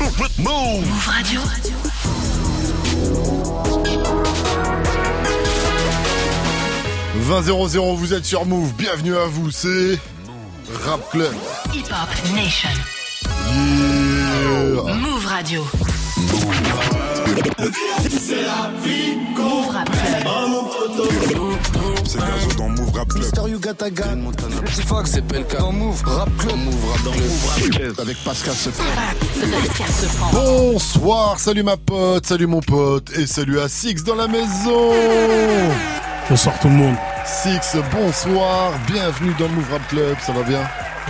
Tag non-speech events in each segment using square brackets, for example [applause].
Move Radio. « 20 vous êtes sur Move, bienvenue à vous, c'est Rap Club. Hip Hop Nation. Yeah. Move Radio. Move Rap Club. C'est Gazo dans Move Rap Club. Mister c'est Pelka. Dans Move Rap Club. Move Rap dans Move Rap Club. Avec Pascal Sefran. Pascal se prend. Bonsoir, salut ma pote, salut mon pote, et salut à Six dans la maison. Bonsoir tout le monde. Six, bonsoir, bienvenue dans Move Rap Club, ça va bien?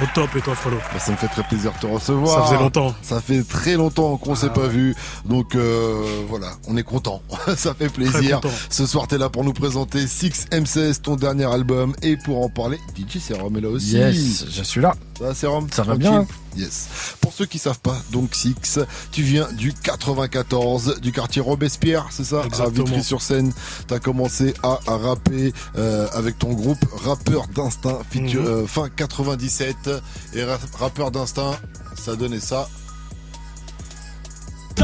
Au top et toi Frollo Bah, Ça me fait très plaisir de te recevoir. Ça faisait longtemps. Ça fait très longtemps qu'on s'est Ah pas vu, donc euh, voilà, on est content. [laughs] ça fait plaisir. Ce soir, t'es là pour nous présenter Six M16, ton dernier album, et pour en parler, DJ Serum est là aussi. Yes, je suis là. Ça va, Serum Ça va bien. Yes. Pour ceux qui savent pas, donc Six, tu viens du 94, du quartier Robespierre, c'est ça? À Exactement. Vitry-sur-Seine. T'as commencé à, à rapper euh, avec ton groupe Rappeur d'Instinct, Mhm. euh, fin 97. Et ra- Rappeur d'Instinct, ça donnait ça.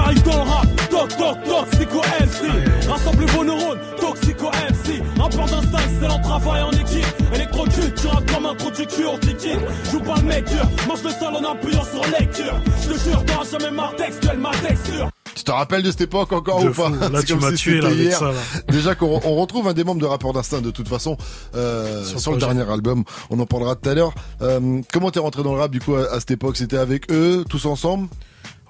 J'arrive dans le rap, toc toc toxico MC Rassemble vos neurones, toxico MC Rapport d'instinct, excellent travail en équipe Électrocute, tu rappes comme un trou du cul, on liquide Joue pas le mec dur, mange le sol en appuyant sur lecture Je te jure, t'auras jamais marre textuel, ma texture Tu te rappelles de cette époque encore De ou pas? fou. Là C'est tu m'as si tué là avec hier. ça là. Déjà qu'on on retrouve un des membres de Rappeur d'Instinct de toute façon euh, sur, Sur le dernier album. On en parlera tout à l'heure. Euh, comment t'es rentré dans le rap du coup à, à cette époque? C'était avec eux, tous ensemble?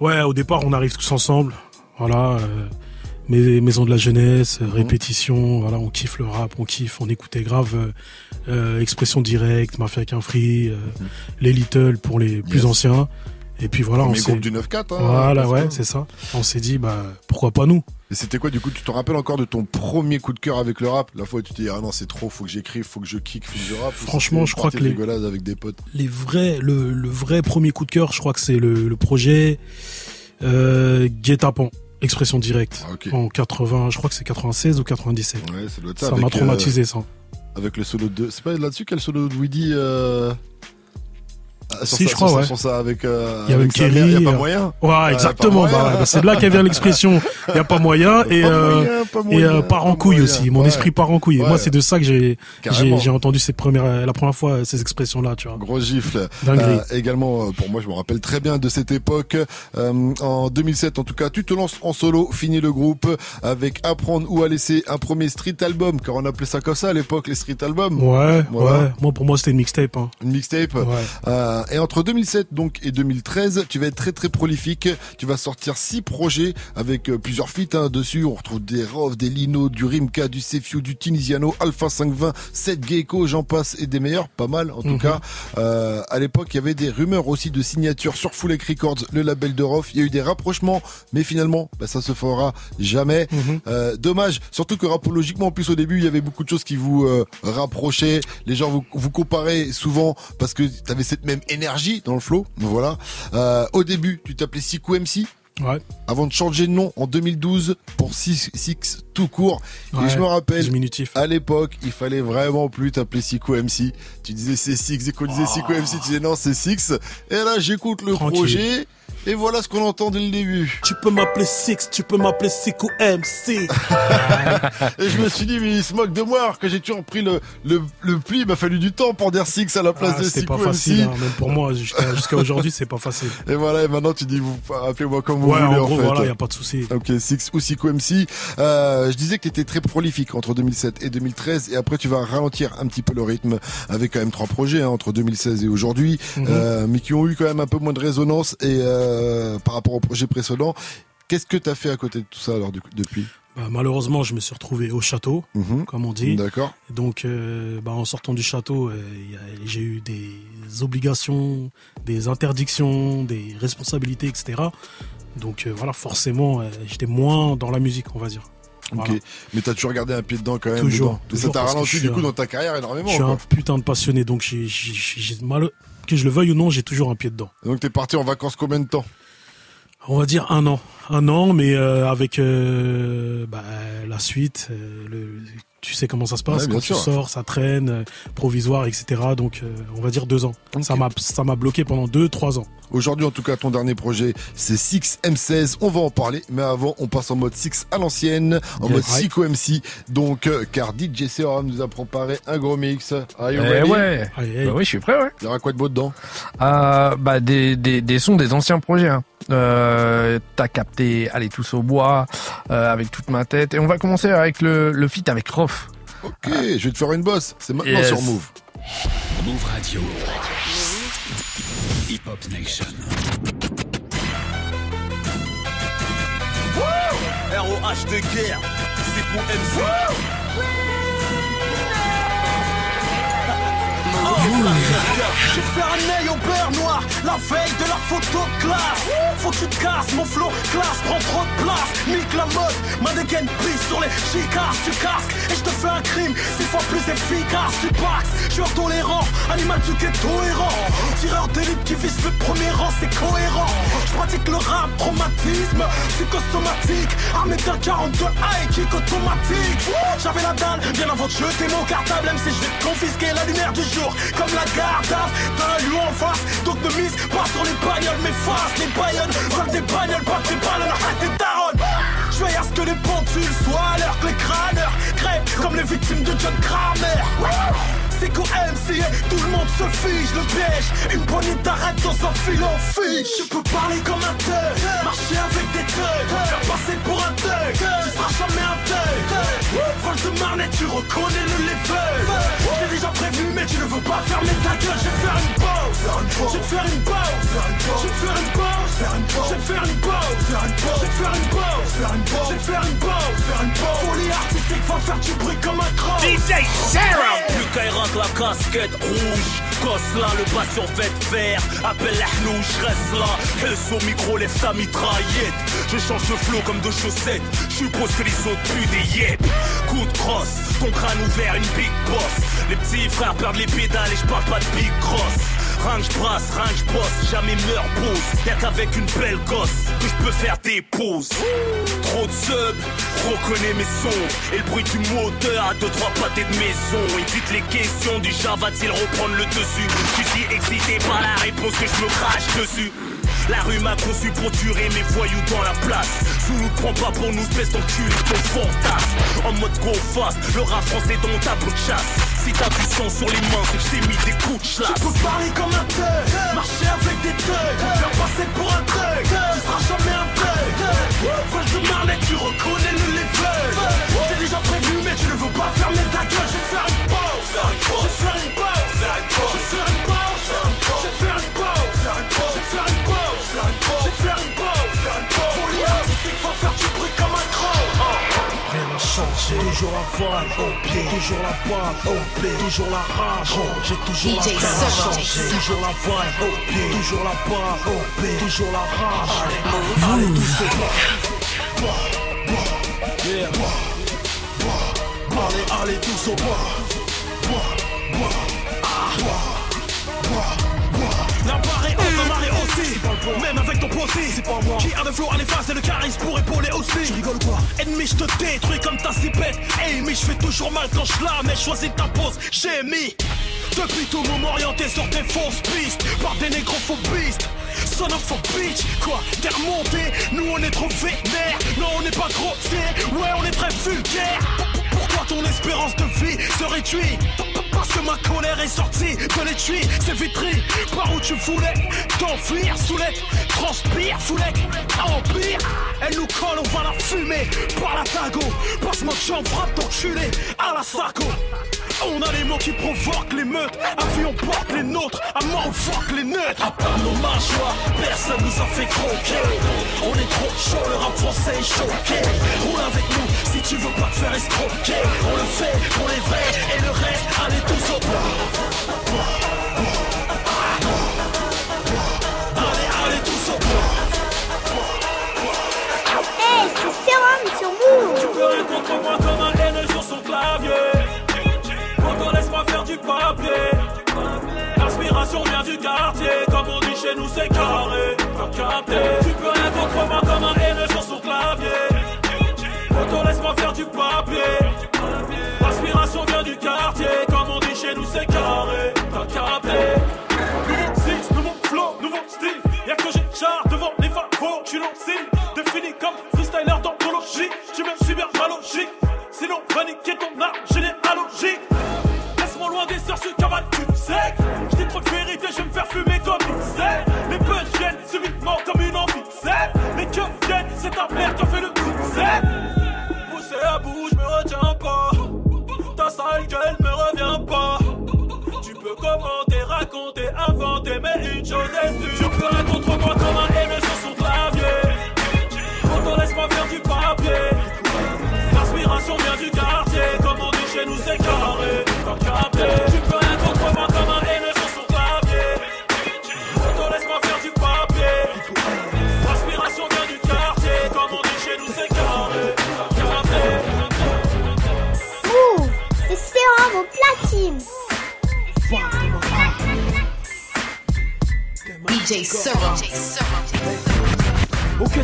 Ouais, au départ on arrive tous ensemble. Voilà. euh, mais- maison de la jeunesse, Mhm. euh, répétition, voilà, on kiffe le rap, on kiffe, on écoutait grave euh, euh, expression directe, Mafia qu'un free, euh, les Little pour les plus Mhm. Yes. anciens. Et puis voilà, on s'est groupe du 9-4. hein, voilà, ouais, c'est ça. On s'est dit bah pourquoi pas nous? Et c'était quoi du coup Tu te rappelles encore de ton premier coup de cœur avec le rap? La fois où tu t'es dit ah non c'est trop, faut que j'écrive, faut que je kick, faut que je ou Franchement, je crois que les- rigolade avec des potes? les vrais, le, le vrai premier coup de cœur, je crois que c'est le, le projet euh, Guet-apens, expression directe, Ah, en 80, je crois que c'est 96 ou 97. Ouais, ça doit être ça. Ça m'a traumatisé ça. euh, avec le solo de. C'est pas là-dessus quel solo de Weedy euh... sur Si, ça- je crois, ça- ouais. ça avec. euh, Il y a avec même sa mère, Kerry, y a pas euh, moyen. Ouais, exactement. pas moyen. bah, bah, c'est de là qu'elle vient l'expression. Il y a pas moyen [laughs] et Pas euh, moyen, pas et euh, part en couille moyen. aussi. Mon Ouais, esprit part en couille. Et Ouais. Moi, c'est de ça que j'ai j'ai entendu cette première la première fois euh, ces expressions là, tu vois. Gros gifle. Dinguerie. Euh, également, euh, pour moi, je me rappelle très bien de cette époque. Euh, en 2007, en tout cas, tu te lances en solo, finis le groupe avec Apprendre ou à laisser un premier street album, car on appelait ça comme ça à l'époque, les street albums. Ouais, Voilà. ouais. Moi, pour moi, c'était une mixtape. Hein. Une mixtape. Ouais. Et entre 2007 donc et 2013, tu vas être très très prolifique. Tu vas sortir six projets avec euh, plusieurs feats hein, dessus. On retrouve des Rov, des Lino, du Rimka, du Sefiu, du Tunisiano, Alpha 520, 7 Gecko, j'en passe et des meilleurs, pas mal en tout Mhm. cas. Euh, à l'époque, il y avait des rumeurs aussi de signature sur Full Records, le label de Rof. Il y a eu des rapprochements, mais finalement, bah, ça se fera jamais. Mhm. Euh, dommage, surtout que rapologiquement, en plus au début, il y avait beaucoup de choses qui vous euh, rapprochaient. Les gens vous, vous comparaient souvent parce que tu avais cette même énergie dans le flow. Voilà. Euh, au début, tu t'appelais Siku MC. Ouais. Avant de changer de nom en 2012 pour Six, Six tout court. Et je me rappelle, Diminutif. à l'époque, il fallait vraiment plus t'appeler Siku MC. Tu disais c'est Six, et qu'on disait Siku MC, tu disais non c'est Six. Et là, j'écoute le Tranquille. projet. Et voilà ce qu'on entend dès le début. Tu peux m'appeler Six, tu peux m'appeler Siku MC [laughs] Et je me suis dit, mais il se moque de moi, alors que j'ai toujours pris le, le, le pli, il m'a fallu du temps pour dire Six à la place Ah, de Siku pas facile, MC. hein. même pour moi, jusqu'à jusqu'à aujourd'hui, c'est pas facile. Et voilà, et maintenant tu dis, vous appelez-moi comme vous Ouais, voulez en en, gros, fait. voilà, y a pas de souci. Ok, Six ou Siku MC. Euh, je disais que tu étais très prolifique entre 2007 et 2013, et après tu vas ralentir un petit peu le rythme avec quand même trois projets hein, entre 2016 et aujourd'hui, Mhm. euh, mais qui ont eu quand même un peu moins de résonance et euh, par rapport au projet précédent. Qu'est-ce que tu as fait à côté de tout ça alors du coup, depuis? Bah, malheureusement, je me suis retrouvé au château, Mhm. comme on dit. D'accord. Donc, euh, bah, en sortant du château, euh, j'ai eu des obligations, des interdictions, des responsabilités, etc. Donc euh, voilà, forcément, euh, j'étais moins dans la musique, on va dire. Voilà. Ok, mais t'as toujours gardé un pied dedans quand même. Toujours, dedans. Mais ça toujours, t'a ralenti du coup un- dans ta carrière énormément. Je suis quoi. un putain de passionné, donc j'ai, que je le veuille ou non, j'ai toujours un pied dedans. Donc t'es parti en vacances combien de temps On va dire un an, un an, mais euh, avec euh, bah, la suite, euh, le, tu sais comment ça se passe Ouais, quand tu sors, ça traîne, euh, provisoire, etc. Donc euh, on va dire deux ans. Ça m'a ça m'a bloqué pendant deux trois ans. Aujourd'hui, en tout cas, ton dernier projet, c'est 6M16. On va en parler, mais avant, on passe en mode 6 à l'ancienne, en Yes. mode Psycho MC. Donc, euh, car DJ Serum nous a préparé un gros mix. Are you Eh ready? ouais. Bah oui, je suis prêt, ouais. Il y aura quoi de beau dedans? Euh, bah des, des, des sons des anciens projets. Hein. Euh, T'as capté, allez tous au bois, euh, avec toute ma tête. Et on va commencer avec le, le feat avec Rof. Ok, je vais te faire une bosse. C'est maintenant Yes. sur Move. Move Radio. Hip Hop Nation. ROH de guerre, c'est pour MC. Je vais faire un œil au beurre noir, la veille de la photo classe. Faut que tu te casses, mon flow classe, prend trop de place. Nique la mode, ma dégaine pisse sur les chicares. Tu casques et je te fais un crime, six fois plus efficace. Tu paxes, je suis intolérant, animal du ghetto errant. Tireur d'élite qui vise le premier rang, c'est cohérent. Je pratique le rap, traumatisme, psychosomatique. Armé d'un 42 high kick automatique. J'avais la dalle, bien avant de jeter mon cartable, même si je vais confisquer la lumière du jour. Comme la garde d'un lieu en face. Donc ne mise pas sur les bagnoles, mais face les baïonnes. Veulent des bagnoles, pas des ballons, arrête tes daronnes. Je veille à ce que les pendules soient à l'heure que les crâneurs crèvent comme les victimes de John Kramer. C'est qu'au MC, tout le monde se fiche le piège. Une poignée d'arrête dans un fil en fiche. Je peux parler comme un thug, marcher avec des thugs, faire passer pour un thug. Tu seras jamais un thug. Vol de marnet, tu reconnais le level. J'ai déjà prévu, mais tu ne veux pas fermer ta gueule. Je vais te faire une pause. Je vais te faire une pause. Je vais te faire une pause. Je vais te faire une pause. Je vais te faire une pause. Je vais te faire une pause. Folie artistique, va faire du bruit comme un croc. DJ Sarah. Plus la casquette rouge. Gosse là, le bas sur vête vert. Appelle la je reste là. Hesse au micro, lève ta mitraillette. Je change de flow comme de chaussettes. Je suppose que les autres puent des yep. Coup de crosse, ton crâne ouvert, une big boss. Les petits frères perdent les pédales et je parle pas de big cross. Range brasse, range boss, jamais meurs pause. Y'a qu'avec une belle gosse que je peux faire des pauses. Trop de sub, reconnais mes sons. Et le bruit du moteur à deux, trois pâtés de maison. Évite les questions du genre va-t-il reprendre le dessus? Je suis excité par la réponse que je me crache dessus. La rue m'a conçu pour tuer mes voyous dans la place. Sous nous prends pas pour nous, espèce d'enculé, ton fantasme. En mode go fast, le rap français dans tableau de chasse. Si t'as du sang sur les mains, c'est que je t'ai mis des coups de. Tu peux parler comme un thug, marcher avec des thugs, faire passer pour un thug. Tu seras jamais un thug. Vol de marnet, tu reconnais le level. J'ai déjà prévu, mais tu ne veux pas fermer ta gueule. Je vais te faire une pause. Toujours la vibe au pied, toujours la balle au pied, toujours la rage, j'ai toujours la toujours la au pied, toujours la balle au pied, toujours la rage. Allez, tous au bas. Allez, allez, tous au bas. Bas, bas, ah. Bas, bas, aussi Même avec ton possi C'est pas moi. Qui a de flow à l'efface et le charisme pour épauler aussi. Rigoles quoi? Ennemi je te détruis comme ta zipette. Hey mais je fais toujours mal quand je la mets. Choisis ta pose, j'ai mis. Depuis tout orienté sur tes fausses pistes. Par des négrophobistes Son of a bitch. Quoi? T'es remonté? Nous on est trop vénère Non on n'est pas grossier Ouais on est très vulgaire pourquoi ton espérance de vie se réduit? Parce que ma colère est sortie de l'étui C'est vitri Par où tu voulais t'enfuir Soulette, transpire, foulette, empire. Elle nous colle, on va la fumer Par la tago Passe-moi que j'en frappe d'enculé à la saco on a les mots qui provoquent l'émeute À vie on porte les nôtres. À mort on fuck les neutres. À part nos mâchoires Personne nous a fait croquer. On est trop chaud, le rap français est choqué. Roule avec nous si tu veux pas te faire escroquer. On le fait pour les vrais Et le reste, allez L'inspiration vient du quartier chez nous c'est carré, t'as. Nouveau six, nouveau flow, nouveau style. Y'a que j'ai char devant les favos, tu lancé. Défini comme freestyler d'anthologie, tu me suis bien ma logique. Sinon, panique ton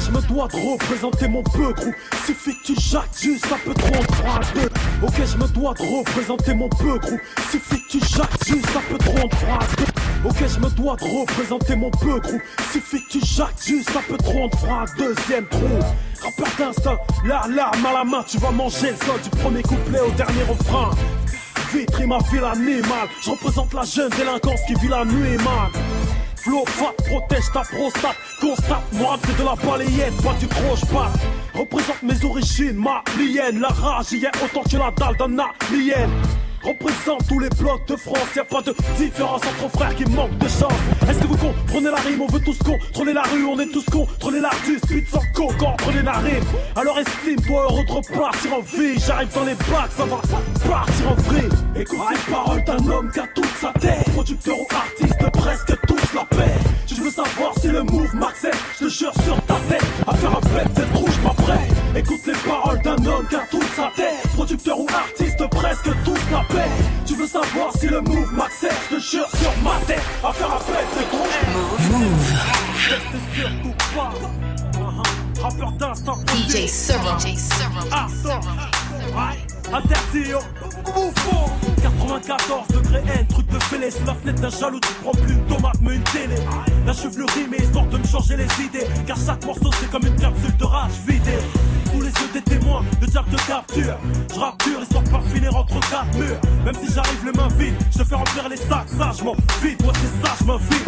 je me dois de représenter mon peu gros. Suffit tu jacques juste un peu trop en 3 2. Ok, je me dois de représenter mon peu gros. Suffit tu jacques juste un peu trop en 3 2. Ok, je me dois de représenter mon peu gros. Suffit tu jacques juste un peu trop en 3 Deuxième trou. Rappeur d'instinct, la larme à la main, tu vas manger le sol du premier couplet au dernier refrain. Vitry ma ville animale, je représente la jeune délinquance qui vit la nuit man. Flow fat, protège ta prostate, constate, moi c'est de la balayette, pas du croche pas. Représente mes origines, ma lienne, la rage y est autant que la dalle d'un alien. Représente tous les blocs de France, y a pas de différence entre frères qui manquent de chance. Est-ce que vous comprenez la rime On veut tous contrôler la rue, on est tous contrôler l'artiste, speed sans coke entre les narines. Alors estime-toi heureux de repartir en vie. J'arrive dans les bacs, ça va partir en vrille. Écoute les paroles d'un homme qui a toute sa tête. Producteur ou artiste, presque tous la paix. Tu veux savoir si le move m'accepte Je te jure sur ta tête, à faire un bête, cette rouge pas prêt. Écoute les paroles d'un homme qui a toute sa tête. Producteur ou artiste, presque tous la paix. Tu veux savoir si le move m'accepte Je te jure sur ma tête, à faire un Reste surtout pas. Rappeur d'instant. DJ Serum. Ah, ça. Au bouffon 94 degrés N, truc de fêlé Sous la fenêtre d'un jaloux, tu prends plus une tomate mais une télé. La chevelure mais histoire de me changer les idées. Car chaque morceau c'est comme une capsule de rage vidée. Sous les yeux des témoins, le diable te capture. Je rappe dur, histoire de pas finir entre quatre murs. Même si j'arrive les mains vides, je te fais remplir les sacs sagement Vite, moi c'est ça, je m'invite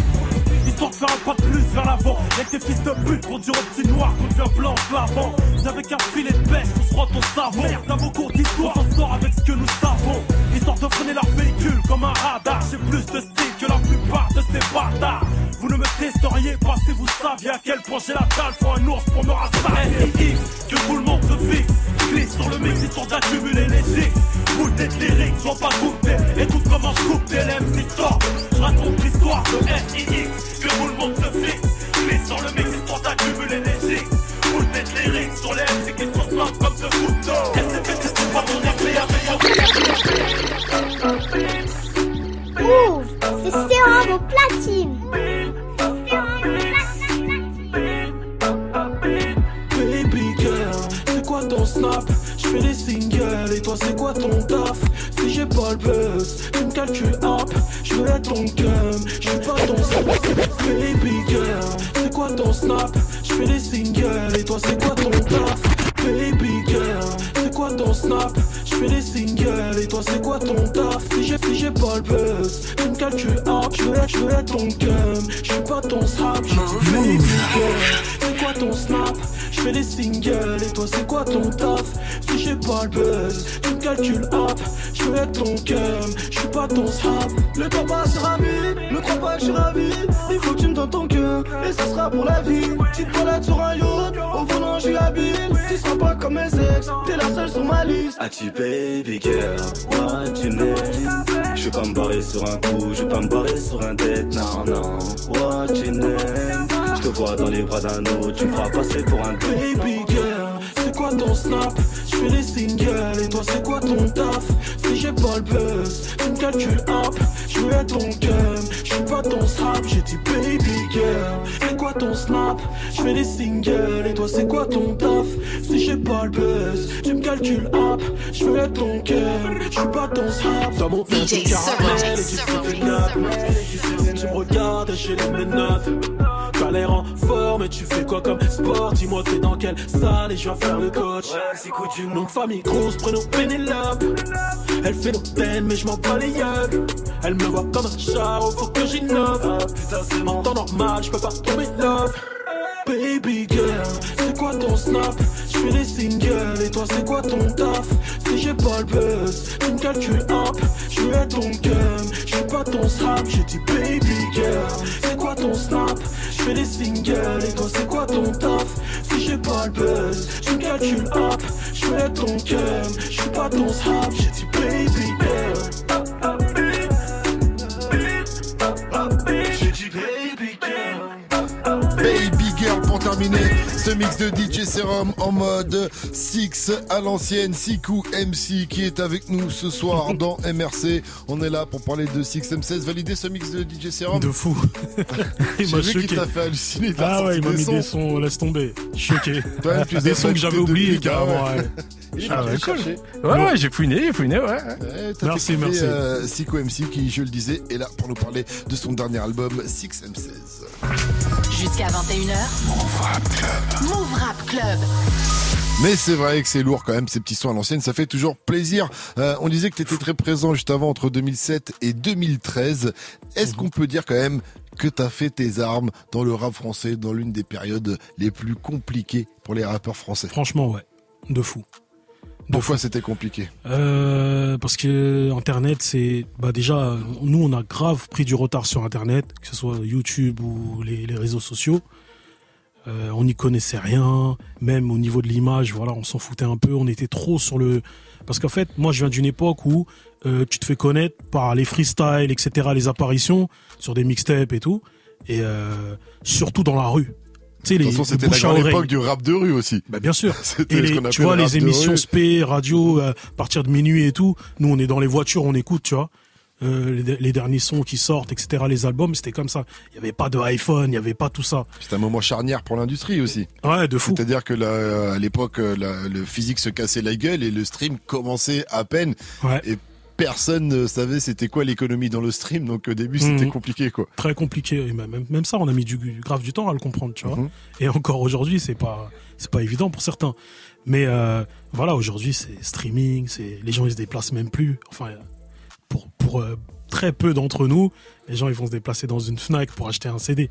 Histoire de faire un pas de plus vers l'avant. Avec tes fils de pute pour dire au petit noir qu'on devient blanc l'avant. C'est avec un filet de pêche qu'on se frotte au savon. Merde, dans vos cours d'histoire, on sort avec ce que nous savons Histoire de freiner leur véhicule comme un radar. J'ai plus de style que la plupart de ces bâtards. Vous ne me testeriez pas si vous saviez à quel point j'ai la dalle. Faut un ours pour me rassasier que tout le monde se fixe. Glisse sur le mix histoire d'accumuler les gigs Boule des lyriques, sois pas goûté Écoute comment je coupe des MC stop Je raconte l'histoire de SIX Que tout le monde se fixe. Glisse sur le mix histoire d'accumuler les gigs Boule des lyriques sur les MC qui sont comme ce couteau c'est Sérum au platine. Baby girl, c'est quoi ton snap? Je fais des singles et toi c'est quoi ton taf? Si j'ai pas le buzz, tu me calcules up. Je être ton cum, je suis pas ton snap. Baby girl, c'est quoi ton snap? Je fais des singles et toi c'est quoi ton taf? Je veux je veux ton cum, je suis pas ton snap dit baby girl, c'est quoi ton snap? Je fais des singles. Et toi c'est quoi ton taf Si j'ai pas le buzz, tu me calcules up. Je veux être ton cum, je suis pas ton snap Le temps passera vite, ne crois pas que je ravi Il faut que tu me donnes ton cœur, et ça sera pour la vie. Petite balade sur un yacht, au volant je suis habile. Tu seras pas comme mes ex, t'es la seule sur ma liste. As-tu baby girl, what you name Je vais pas me barrer sur un coup, je vais pas me barrer sur un date, non non. What you name Je te vois dans les bras d'un autre, tu me feras passer pour un Baby girl, quoi ton snap Je fais des singles et toi c'est quoi ton taf Si j'ai pas le buzz, tu me calcules up. Je veux être ton cum, je suis pas ton snap. J'ai dit baby girl, c'est quoi ton snap Je fais des singles et toi c'est quoi ton taf Si j'ai pas le buzz, tu Je veux être ton cum, je suis pas ton snap Dans mon verre de caramel et tu fais des nappes Tu me regardes et j'ai les menottes et tu fais quoi comme sport? Dis-moi t'es dans quelle salle et je viens faire le coach. Ouais, c'est quoi du nom de famille grosse, prénom Pénélope. Elle fait l'hôtel mais je m'en bats les yeux Elle me voit comme un char, faut que j'innove ah, Putain c'est mon temps normal, je peux pas tomber love Baby girl, c'est quoi ton snap? Je fais des singles et toi c'est quoi ton taf? Si j'ai pas le buzz, tu me calcules up Je veux être ton gun, je suis pas ton snap. J'ai dit baby girl, c'est quoi ton snap? Je fais des singles et toi c'est quoi ton taf? Si j'ai pas le buzz, tu me calcules up Je veux être ton gun, je suis pas ton snap. J'ai dit baby girl Ce mix de DJ Serum en mode 6 à l'ancienne, Siku MC qui est avec nous ce soir [laughs] dans MRC. On est là pour parler de 6M16. Validé ce mix de DJ Serum De fou. [laughs] J'ai vu qu'il t'a fait halluciner. Ah ouais, il m'a mis des sons, laisse tomber. Choqué. [laughs] Des sons que j'avais oubliés carrément. ouais. Ah ouais. Ouais, ouais, j'ai fouiné, j'ai fouiné, ouais. Merci, fait merci. euh, Siku MC qui, je le disais, est là pour nous parler de son dernier album 6M16. Jusqu'à 21h. Move Rap Club. Move Rap Club. Mais c'est vrai que c'est lourd quand même ces petits sons à l'ancienne, ça fait toujours plaisir. Euh, on disait que tu étais très présent juste avant entre 2007 et 2013. Est-ce qu'on peut dire quand même que tu as fait tes armes dans le rap français dans l'une des périodes les plus compliquées pour les rappeurs français? Franchement, ouais. De fou. Pourquoi c'était compliqué Euh, parce que Internet, c'est bah déjà nous on a grave pris du retard sur Internet, que ce soit YouTube ou les, réseaux sociaux. Euh, on n'y connaissait rien, même au niveau de l'image, voilà, on s'en foutait un peu. On était trop sur le parce qu'en fait, moi je viens d'une époque où euh, tu te fais connaître par les freestyles, etc., les apparitions sur des mixtapes et tout, et surtout dans la rue. Sais, les, c'était à grande oreille. époque du rap de rue aussi. Bah bien sûr. [laughs] Et les- tu vois les émissions spé, radio, euh, à partir de minuit et tout. Nous on est dans les voitures, on écoute, tu vois. Euh, les, les derniers sons qui sortent, etc. Les albums, c'était comme ça. Il y avait pas de iPhone, il y avait pas tout ça. C'était un moment charnière pour l'industrie aussi. Ouais, de fou. C'est-à-dire que à l'époque, euh, le physique se cassait la gueule et le stream commençait à peine. Ouais. Et personne ne savait c'était quoi l'économie dans le stream. Donc au début, c'était Mhm. compliqué quoi. Très compliqué. Et même, même ça, on a mis du grave du temps à le comprendre, tu vois. Mhm. Et encore aujourd'hui, c'est pas c'est pas évident pour certains. Mais euh, voilà, aujourd'hui, c'est streaming, c'est les gens ils se déplacent même plus. Enfin, pour pour euh, très peu d'entre nous, les gens ils vont se déplacer dans une Fnac pour acheter un CD.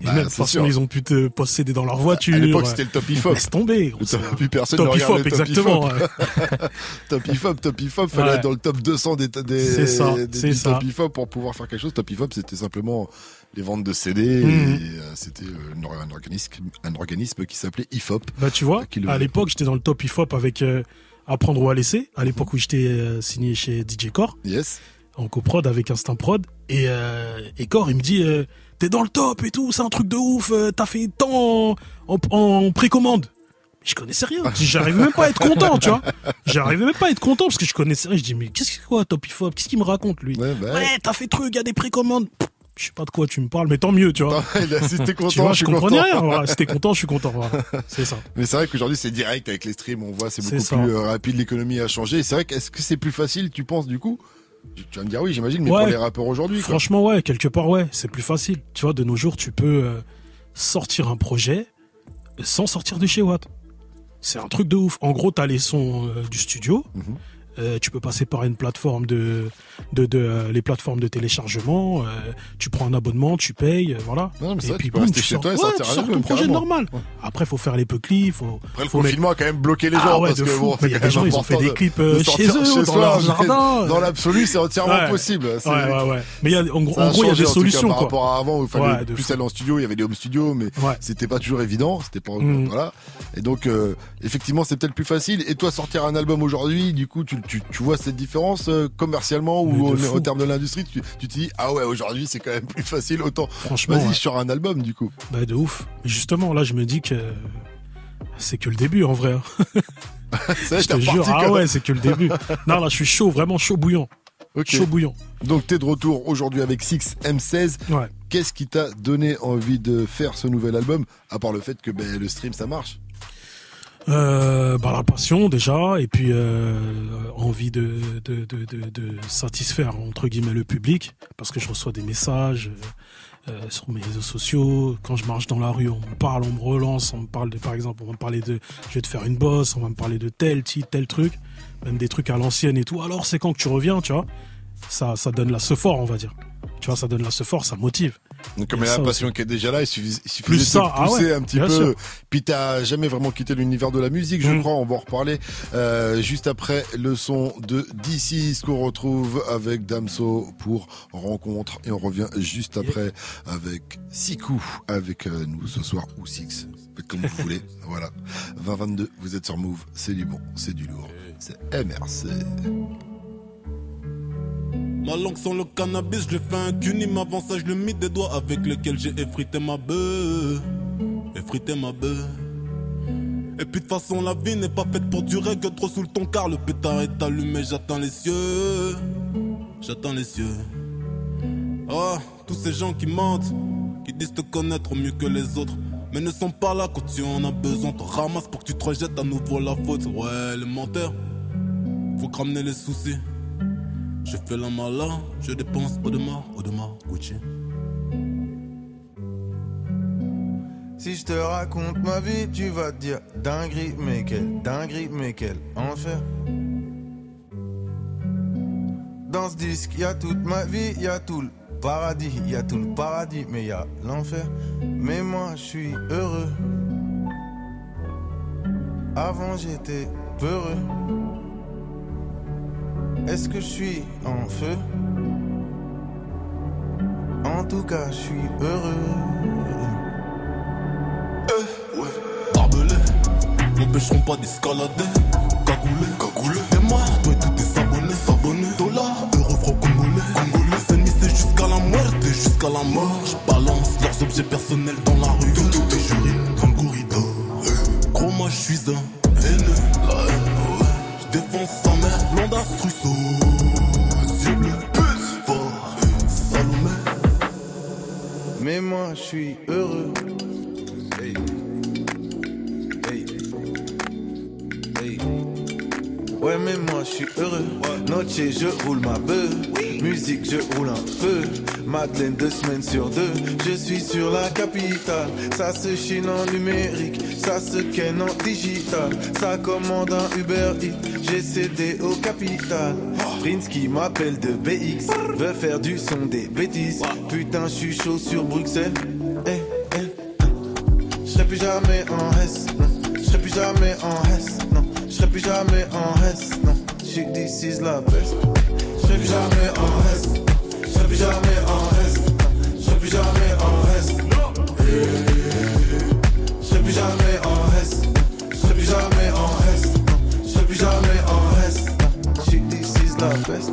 Et Bah, même sûr. ils ont pu te posséder dans leur voiture. À l'époque, c'était le top hop. Laisse tomber. Plus personne Top ne hip regarde hop, le top exactement. hip hop. top hip hop, top hip hop, fallait Ouais. être dans le top 200 des, des, ça, des- pour pouvoir faire quelque chose. Top hip hop, c'était simplement les ventes de CD. Mhm. euh, c'était euh, un, organisme, un organisme qui s'appelait IFOP. Bah tu vois, le- à l'époque j'étais dans le top hip hop avec euh, Apprendre ou à laisser, à l'époque où j'étais euh, signé chez DJ Core, Yes. en coprod avec Instinct Prod, et, euh, et Core il me dit euh, t'es dans le top et tout, c'est un truc de ouf, euh, t'as fait tant en, en précommande. Je connaissais rien, [laughs] j'arrivais même pas à être content, tu vois. J'arrivais même pas à être content parce que je connaissais rien. Je dis mais qu'est-ce que c'est quoi top hip hop? Qu'est-ce qu'il me raconte lui? Ouais, bah, Ouais, t'as fait truc, il y a des précommandes. Je sais pas de quoi tu me parles, mais tant mieux, tu vois. si t'es content, [laughs] tu vois, je je suis comprenais content. rien. Voilà. Si t'es content, je suis content. Voilà. [laughs] C'est ça. Mais c'est vrai qu'aujourd'hui c'est direct avec les streams, on voit c'est beaucoup ça. plus euh, rapide, l'économie a changé. Et C'est vrai qu'est-ce que c'est plus facile, tu penses du coup Tu vas me dire oui, j'imagine, mais Ouais. pour les rappeurs aujourd'hui, quoi. Franchement, ouais, quelque part, ouais, c'est plus facile. Tu vois, de nos jours, tu peux euh, sortir un projet sans sortir de chez Watt. C'est un truc de ouf. En gros, t'as les sons euh, du studio. Mhm. Euh, tu peux passer par une plateforme de, de, de euh, les plateformes de téléchargement. euh, tu prends un abonnement, tu payes, voilà. Non, mais et vrai, puis tu peux boum, rester tu chez sors, toi et ouais, tu un sors ton projet normal. Après, faut faire les peu clips. Faut, Après le faut mettre- confinement a quand même bloqué les gens Ah ouais, parce de que fou. bon, il y a des gens, ils ont fait des de- clips de chez eux, chez dans soi, leur jardin. Dans l'absolu, c'est entièrement Ouais. possible. Ouais, ouais, ouais. Mais il y a, en, gros- il y a des solutions, par rapport à avant où il fallait Ouais, plus aller en studio, il y avait des home studios, mais Ouais. c'était pas toujours évident. C'était pas Mhm. voilà. Et donc effectivement, c'est peut-être plus facile. Et toi, sortir un album aujourd'hui, du coup, tu, tu, tu vois cette différence euh, commercialement ou au, terme de l'industrie, tu, tu te dis ah ouais, aujourd'hui c'est quand même plus facile. Autant Franchement, vas-y, ouais. sors un album du coup. Bah de ouf. Justement, là, je me dis que c'est que le début en vrai. hein. [laughs] Ça, je te jure. Ah ouais, c'est que le début. [laughs] non, là, je suis chaud, vraiment chaud bouillant. Chaud bouillant. Donc t'es de retour aujourd'hui avec 6 M16. Ouais. Qu'est-ce qui t'a donné envie de faire ce nouvel album, à part le fait que ben, le stream ça marche? Euh, bah, la passion déjà, et puis euh, envie de, de, de, de, satisfaire entre guillemets le public, parce que je reçois des messages. euh, sur mes réseaux sociaux. Quand je marche dans la rue, on me parle, on me relance, on me parle de, par exemple, on va me parler de, je vais te faire une bosse, on va me parler de tel titre, tel truc, même des trucs à l'ancienne et tout. Alors c'est quand que tu reviens, tu vois? Ça, ça donne la ce fort, on va dire. Tu vois, ça donne la ce fort, ça motive. Comme il y a passion qui est déjà là, il Plus de ah pousser ouais, un petit peu. sûr. Puis t'as jamais vraiment quitté l'univers de la musique, je Mm. crois. On va en reparler euh, juste après le son de DC, ce qu'on retrouve avec Damso pour rencontre. Et on revient juste après avec Sikou avec euh, nous ce soir ou Six, faites comme vous voulez. [laughs] Voilà, 2022, vous êtes sur Move, c'est du bon, c'est du lourd, c'est MRC. Ma langue sans le cannabis, je fais un cuni, avant ça je le mis des doigts avec lesquels j'ai effrité ma bœuf. Effrité ma bœuf. Et puis de toute façon la vie n'est pas faite pour durer que trop sous le ton car le pétard est allumé, j'attends les cieux. J'attends les cieux. Oh, tous ces gens qui mentent, qui disent te connaître mieux que les autres. Mais ne sont pas là quand tu en as besoin. Te ramasse pour que tu te rejettes à nouveau la faute. Ouais, les menteurs, faut ramener les soucis. Je fais la malin, je dépense au demain, au demain, Gucci. Si je te raconte ma vie, tu vas te dire dinguerie, mais quelle dinguerie, mais quel enfer. Dans ce disque, y a toute ma vie, y a tout le paradis, y a tout le paradis, mais y a l'enfer. Mais moi, je suis heureux. Avant, j'étais peureux. Est-ce que je suis en feu? En tout cas, je suis heureux. Barbelé, m'empêcheront pas d'escalader. Cagoulé, cagoulé, t'es mort, toi et tous tes abonnés, s'abonner. Dollars, euros, francs congolais, congolais. Ennemis, c'est jusqu'à la et jusqu'à la mort. Je balance leurs objets personnels dans la rue. Tout, tout, et j'urine comme Gourida. Gros, moi, je suis un haineux. Défonce sa mère, blondasse, Rousseau. Bleus, pute, fort, Salomé. Mais moi, je suis heureux. Ouais, mais moi, je suis heureux. Noche, je roule ma bœuf. Musique, je roule un peu. Madeleine, deux semaines sur deux. Je suis sur la capitale. Ça se chine en numérique. Ça se ken en digital. Ça commande un Uber Eats. J'ai cédé au capital. Prince qui m'appelle de BX. Veut faire du son des bêtises. Putain, je suis chaud sur Bruxelles. Eh, eh, je serai plus jamais en S. Je plus jamais en plus jamais en S, non. Suis d'ici la peste. Je plus jamais en S, je plus jamais en non. Je plus jamais en S, Je plus jamais en S, je plus jamais en non. Je plus jamais en. Je suis d'ici la peste.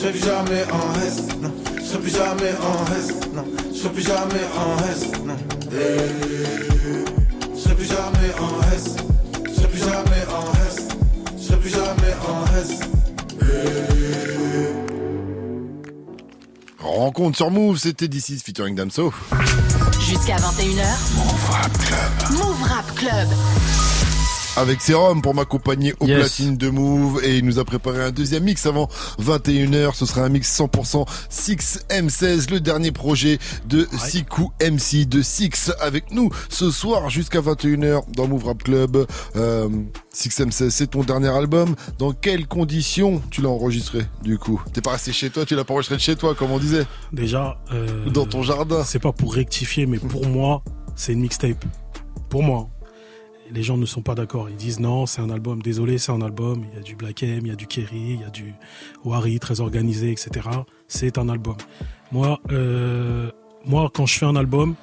Je plus jamais en S, non. Je plus jamais en S, non. Je plus jamais en S, non. Rencontre sur Move, c'était DC featuring Damso. Jusqu'à 21h. Move Rap Club. Move Rap Club. Avec Serum pour m'accompagner au Yes. platine de Move et il nous a préparé un deuxième mix avant 21h. Ce sera un mix 100% 6M16, le dernier projet de Siku MC de Six avec nous ce soir jusqu'à 21h dans Move Rap Club. Euh, 6M16, c'est ton dernier album. Dans quelles conditions tu l'as enregistré du coup? T'es pas resté chez toi, tu l'as pas enregistré de chez toi comme on disait Déjà. euh, Dans ton jardin. C'est pas pour rectifier, mais pour moi, c'est une mixtape. Pour moi. Les gens ne sont pas d'accord. Ils disent non, c'est un album. Désolé, c'est un album. Il y a du Black M, il y a du Kerry, il y a du Wari, très organisé, etc. C'est un album. Moi, euh, moi, quand je fais un album,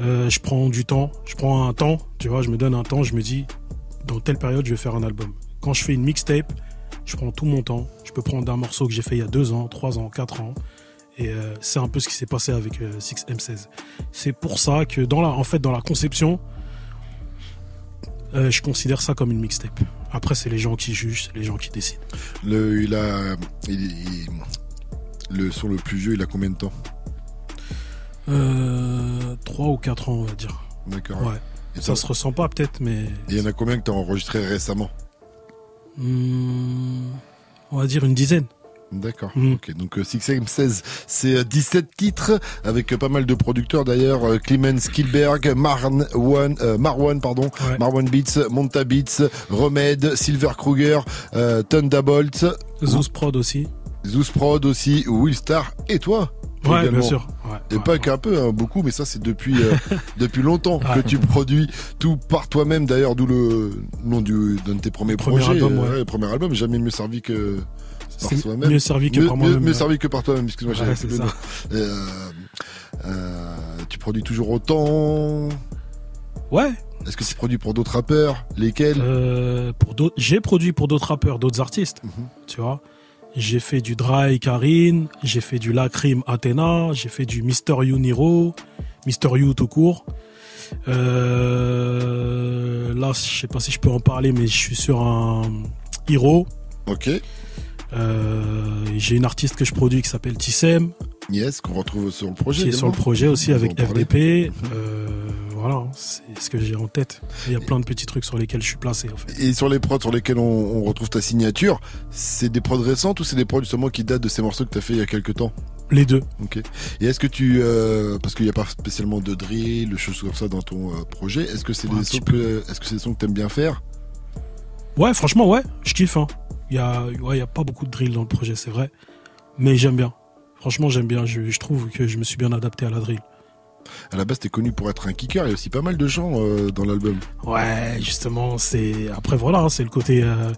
euh, je prends du temps. Je prends un temps, tu vois, je me donne un temps. Je me dis, dans telle période, je vais faire un album. Quand je fais une mixtape, je prends tout mon temps. Je peux prendre un morceau que j'ai fait il y a deux ans, trois ans, quatre ans. Et euh, c'est un peu ce qui s'est passé avec euh, 6M16. C'est pour ça que dans la, en fait, dans la conception, euh, je considère ça comme une mixtape. Après, c'est les gens qui jugent, c'est les gens qui décident. Le, il a, il- il- le son le plus vieux, il a combien de temps? Euh, 3 ou 4 ans, on va dire. D'accord. Ouais. Et ça se ressent pas peut-être, mais Il y en a combien que t'as enregistré récemment? Hmm, on va dire une dizaine. D'accord. Ok, donc 6M16, c'est 17 titres avec pas mal de producteurs d'ailleurs. Clemens Kilberg, Marwan, Marwan pardon, Marwan Beats, Monta Beats, Remède, Silver Kruger, Thunderbolt, Zeus Prod aussi. Zeus Prod aussi, Willstar et toi. Ouais, également. bien sûr. et pas qu'un peu, hein, beaucoup, mais ça c'est depuis [laughs] depuis longtemps que tu produis tout par toi-même. D'ailleurs, d'où le nom du d'un de tes premiers Premier projets, album, euh, premier album, jamais mieux servi que par C'est soi-même. mieux servi que Mieux- par moi-même, Mieux, servi que par toi-même. Excuse-moi, Ouais, c'est euh, euh, tu produis toujours autant. Ouais. Est-ce que tu produis pour d'autres rappeurs? Lesquels? Euh, pour d'autres, j'ai produit pour d'autres rappeurs, d'autres artistes. Mhm. Tu vois? J'ai fait du Dry Karine, j'ai fait du Lacrim Athena, j'ai fait du Mister You Niro, Mister You tout court. Euh, là, je sais pas si je peux en parler, mais je suis sur un Hero. Ok. Euh, j'ai une artiste que je produis qui s'appelle Tissem, Yes, qu'on retrouve sur le projet. qui est sur le projet aussi On avec. FDP. Euh, voilà, c'est ce que j'ai en tête. Il y a plein de petits trucs sur lesquels je suis placé en fait. Et sur les prods sur lesquels on, on retrouve ta signature, c'est des prods récentes ou c'est des prods justement qui datent de ces morceaux que tu as fait il y a quelques temps Les deux. Ok. Et est-ce que tu, euh, parce qu'il n'y a pas spécialement de drill, de choses comme ça dans ton euh, projet, est-ce que c'est Ouais, des sons que, est-ce que c'est des sons que t'aimes bien faire? Ouais, franchement, ouais, je kiffe. Hein. Il y a, ouais, y a pas beaucoup de drill dans le projet, c'est vrai, mais j'aime bien. Franchement, j'aime bien. Je, je trouve que je me suis bien adapté à la drill. À la base, t'es connu pour être un kicker. Il y a aussi pas mal de gens euh, dans l'album. Ouais, justement, c'est après voilà, hein, c'est le côté euh,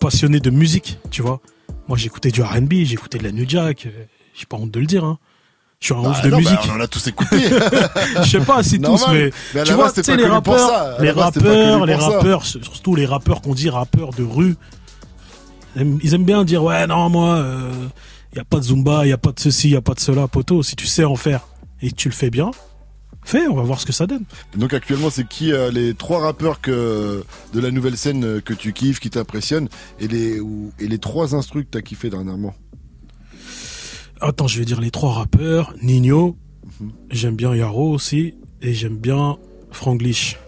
passionné de musique, tu vois. Moi, j'écoutais du R&B, j'écoutais de la New Jack. euh, J'ai pas honte de le dire. Hein. Je suis un Bah ouf de non, bah, musique. on en a tous écouté. [laughs] Je sais pas si tous, mais, Mais tu vois, tu sais, les rappeurs, les rappeurs, les rappeurs, surtout les rappeurs qu'on dit rappeurs de rue, ils aiment- bien dire ouais non moi, il y a pas de zumba, il y a pas de ceci, il y a pas de cela, poteau. Si tu sais en faire et tu le fais bien, fais, on va voir ce que ça donne. Donc actuellement, c'est qui euh, les trois rappeurs que de la nouvelle scène euh, que tu kiffes, qui t'impressionnent, et les ou- et les trois instrus que t'as kiffé dernièrement? Attends, je vais dire les trois rappeurs. Nino, j'aime bien Yaro aussi, et j'aime bien Franglish.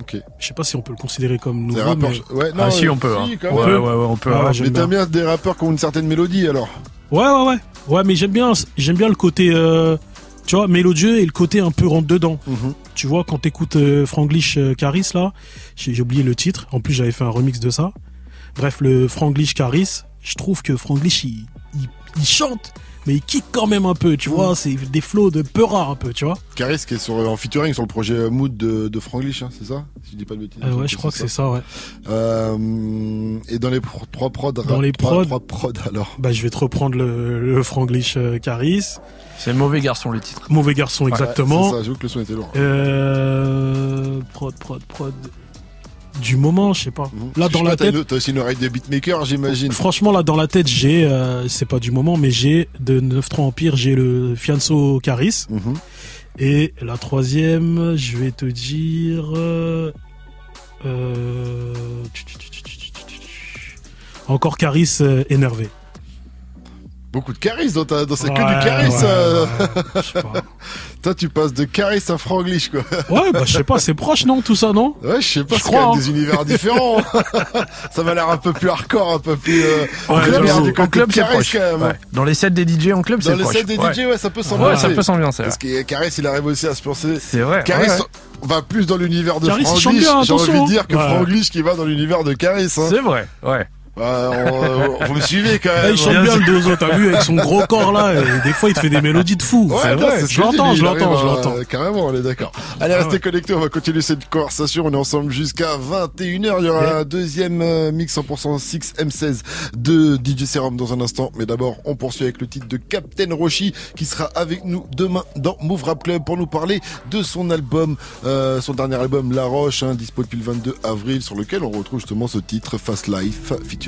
Ok. Je sais pas si on peut le considérer comme nouveau. Des rappeurs. mais- Ouais, non, Ah, si, euh, on peut, hein. quand Ouais, ouais, ouais, on peut, Ah, hein. Mais t'aimes bien des rappeurs qui ont une certaine mélodie alors. Ouais, ouais, ouais. Ouais, mais j'aime bien, j'aime bien le côté, euh, tu vois, mélodieux et le côté un peu rentre dedans. Mhm. Tu vois, quand t'écoutes euh, Franglish euh, Caris, là, j'ai j'ai oublié le titre. En plus, j'avais fait un remix de ça. Bref, le Franglish Caris, je trouve que Franglish, il, il, il chante, mais il kick quand même un peu, tu vois. C'est des flots de peura un peu, tu vois. Caris qui est sur, en featuring sur le projet Mood de, de Franglish, hein, c'est ça? Si je dis pas de bêtises. Euh, ouais, je crois que c'est ça, ouais. Euh, et dans les pro- trois prods, Dans les trois, prods. trois prods alors. Bah, je vais te reprendre le, le Franglish euh, Caris. C'est mauvais garçon le titre. Mauvais garçon, exactement. Ouais, c'est ça, j'avoue que le son était lourd. Euh, prod, prod, prod. Du moment, je sais pas. Là, Je dans la tête. T'as aussi une oreille de beatmaker, j'imagine. Franchement, là, dans la tête, j'ai, euh, c'est pas du moment, mais j'ai de 9-3 Empire, j'ai le Fianso Caris. Mhm. Et la troisième, je vais te dire. euh, euh, encore Caris euh, énervé. Beaucoup de Caris dans, ta, dans c'est que du Caris. ouais, ouais, je sais pas. [laughs] Toi, tu passes de Caris à Franglish, quoi. Ouais, bah, je sais pas, c'est proche, non, tout ça, non Ouais, je sais pas, Je c'est hein. des univers [laughs] différents. [laughs] ça m'a l'air un peu plus hardcore, un peu plus. Euh, En on club, du en club, c'est Caris, proche. quand même. hein. Ouais. Dans les sets des DJ en club, Dans c'est les proche. sets des DJ, ouais, ça peut Ouais, s'ambiancer. ça peut s'ambiancer. Parce que Caris, il arrive aussi à se penser. C'est vrai. Caris ouais, ouais. va plus dans l'univers de Franglish. J'ai envie de dire que hein. Ouais. Franglish qui va dans l'univers de Caris. Hein. C'est vrai. Ouais. Ouais, on- vous me suivez quand Eh, même. il chante bien le Dozo, t'as vu, avec son gros corps là, et des fois il te fait des mélodies de fou. Ouais, vrai, je l'entends, je l'entends, je l'entends. Carrément, on est d'accord. Allez, Ah restez connectés, on va continuer cette conversation. On est ensemble jusqu'à 21h. Il y aura un deuxième euh, mix 100% 6 M16 de DJ Serum dans un instant. Mais d'abord, on poursuit avec le titre de Captain Roshi qui sera avec nous demain dans Move Rap Club pour nous parler de son album, euh, son dernier album La Roche, hein, dispo depuis le 22 avril, sur lequel on retrouve justement ce titre Fast Life featuring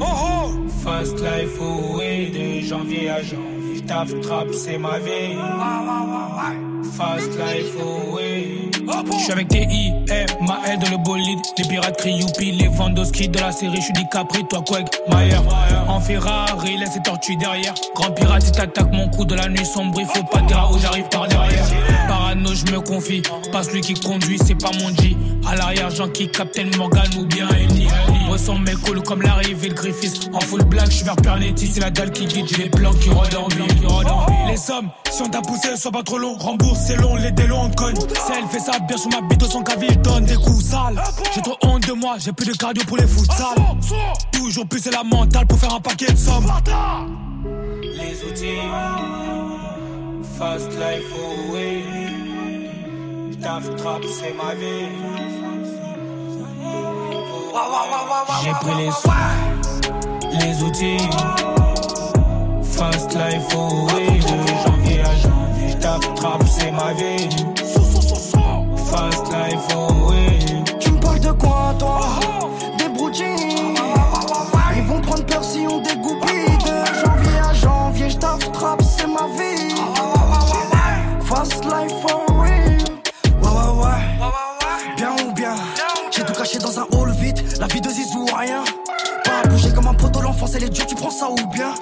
Oh oh Fast life away de janvier à janvier. Taf trap c'est ma vie. Fast life away. Je suis avec TI, ma L dans le bolide. Les pirates crient youpi, les Vandoski de la série. Je suis Capri, toi Quag, Mayer. En Ferrari, laisse les tortues derrière. Grand pirate, si t'attaques mon coup de la nuit sombre, il faut pas dire où j'arrive par derrière. Parano, je me confie. Pas celui qui conduit, c'est pas mon G. À l'arrière, Jean qui Captain Morgan ou bien Ellie. Sombre, mais cool comme l'arrivée de Griffiths. En full black, je vers Pernetti, c'est la dalle qui guide, j'ai les plans qui rôdent en. Les sommes, si on t'a poussé, sois pas trop long. Rembourse, c'est long, les délos, on cogne. Si elle fait ça bien sur ma bite, son caville, donne des coups sales. J'ai trop honte de moi, j'ai plus de cardio pour les futsal. Toujours plus, c'est la mentale pour faire un paquet de sommes. Les outils, fast life away. Taf trap, c'est ma vie. J'ai pris les sous, les outils. Fast life away. De janvier à janvier, taf trap, c'est ma vie. Fast life away. Tu me parles de quoi, toi? Des broodis Ils vont prendre peur si on dégoupille. De janvier à janvier, j'taffe trap, c'est ma vie. Fast life for real. Ouais, ouais, ouais. Bien ou bien? J'ai tout caché dans un hall vie de Zizou, rien. Pas bouger comme un poteau, l'enfance elle est dure, tu prends ça ou bien.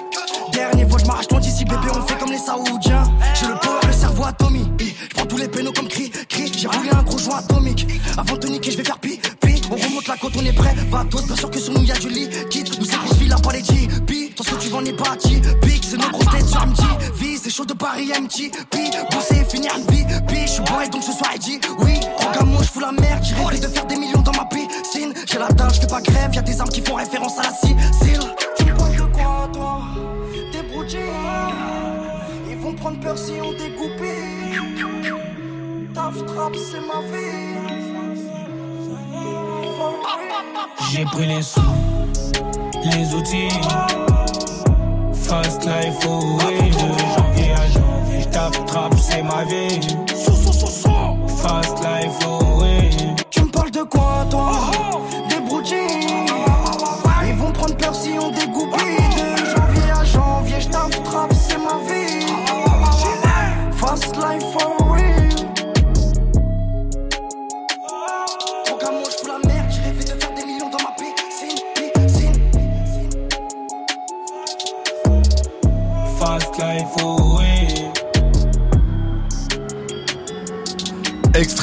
Dernier vol, j'm'arrache ton d'ici, bébé, on fait comme les Saoudiens. J'ai le power, le cerveau atomique. J'prends tous les pénaux comme cri, cri. J'ai roulé un gros joint atomique. Avant de te niquer, j'vais faire pi, pi. On remonte la côte, on est prêt. Va tous, bien sûr que sur nous y'a du liquide. Nous c'est qu'on se file, pas les Pi. Tout ce que tu vends n'est pas Pique, c'est nos grosses têtes sur MT. Vie, c'est chaud de Paris, MT. Pi, bosser et finir une vie. Pi, j'suis bourré donc ce soir, il dit oui. Regarde, moi, j'fous la merde. J'ai rêvé de faire des millions la dalle, j'fais pas grève. Y'a des armes qui font référence à la Sicile. Tu me parles de quoi, toi? Des broodis. Ils vont prendre peur si on découpe. Taf trap, c'est ma vie. J'ai pris les sous, les outils. Fast life away. De janvier à janvier, taf trap, c'est ma vie. Fast life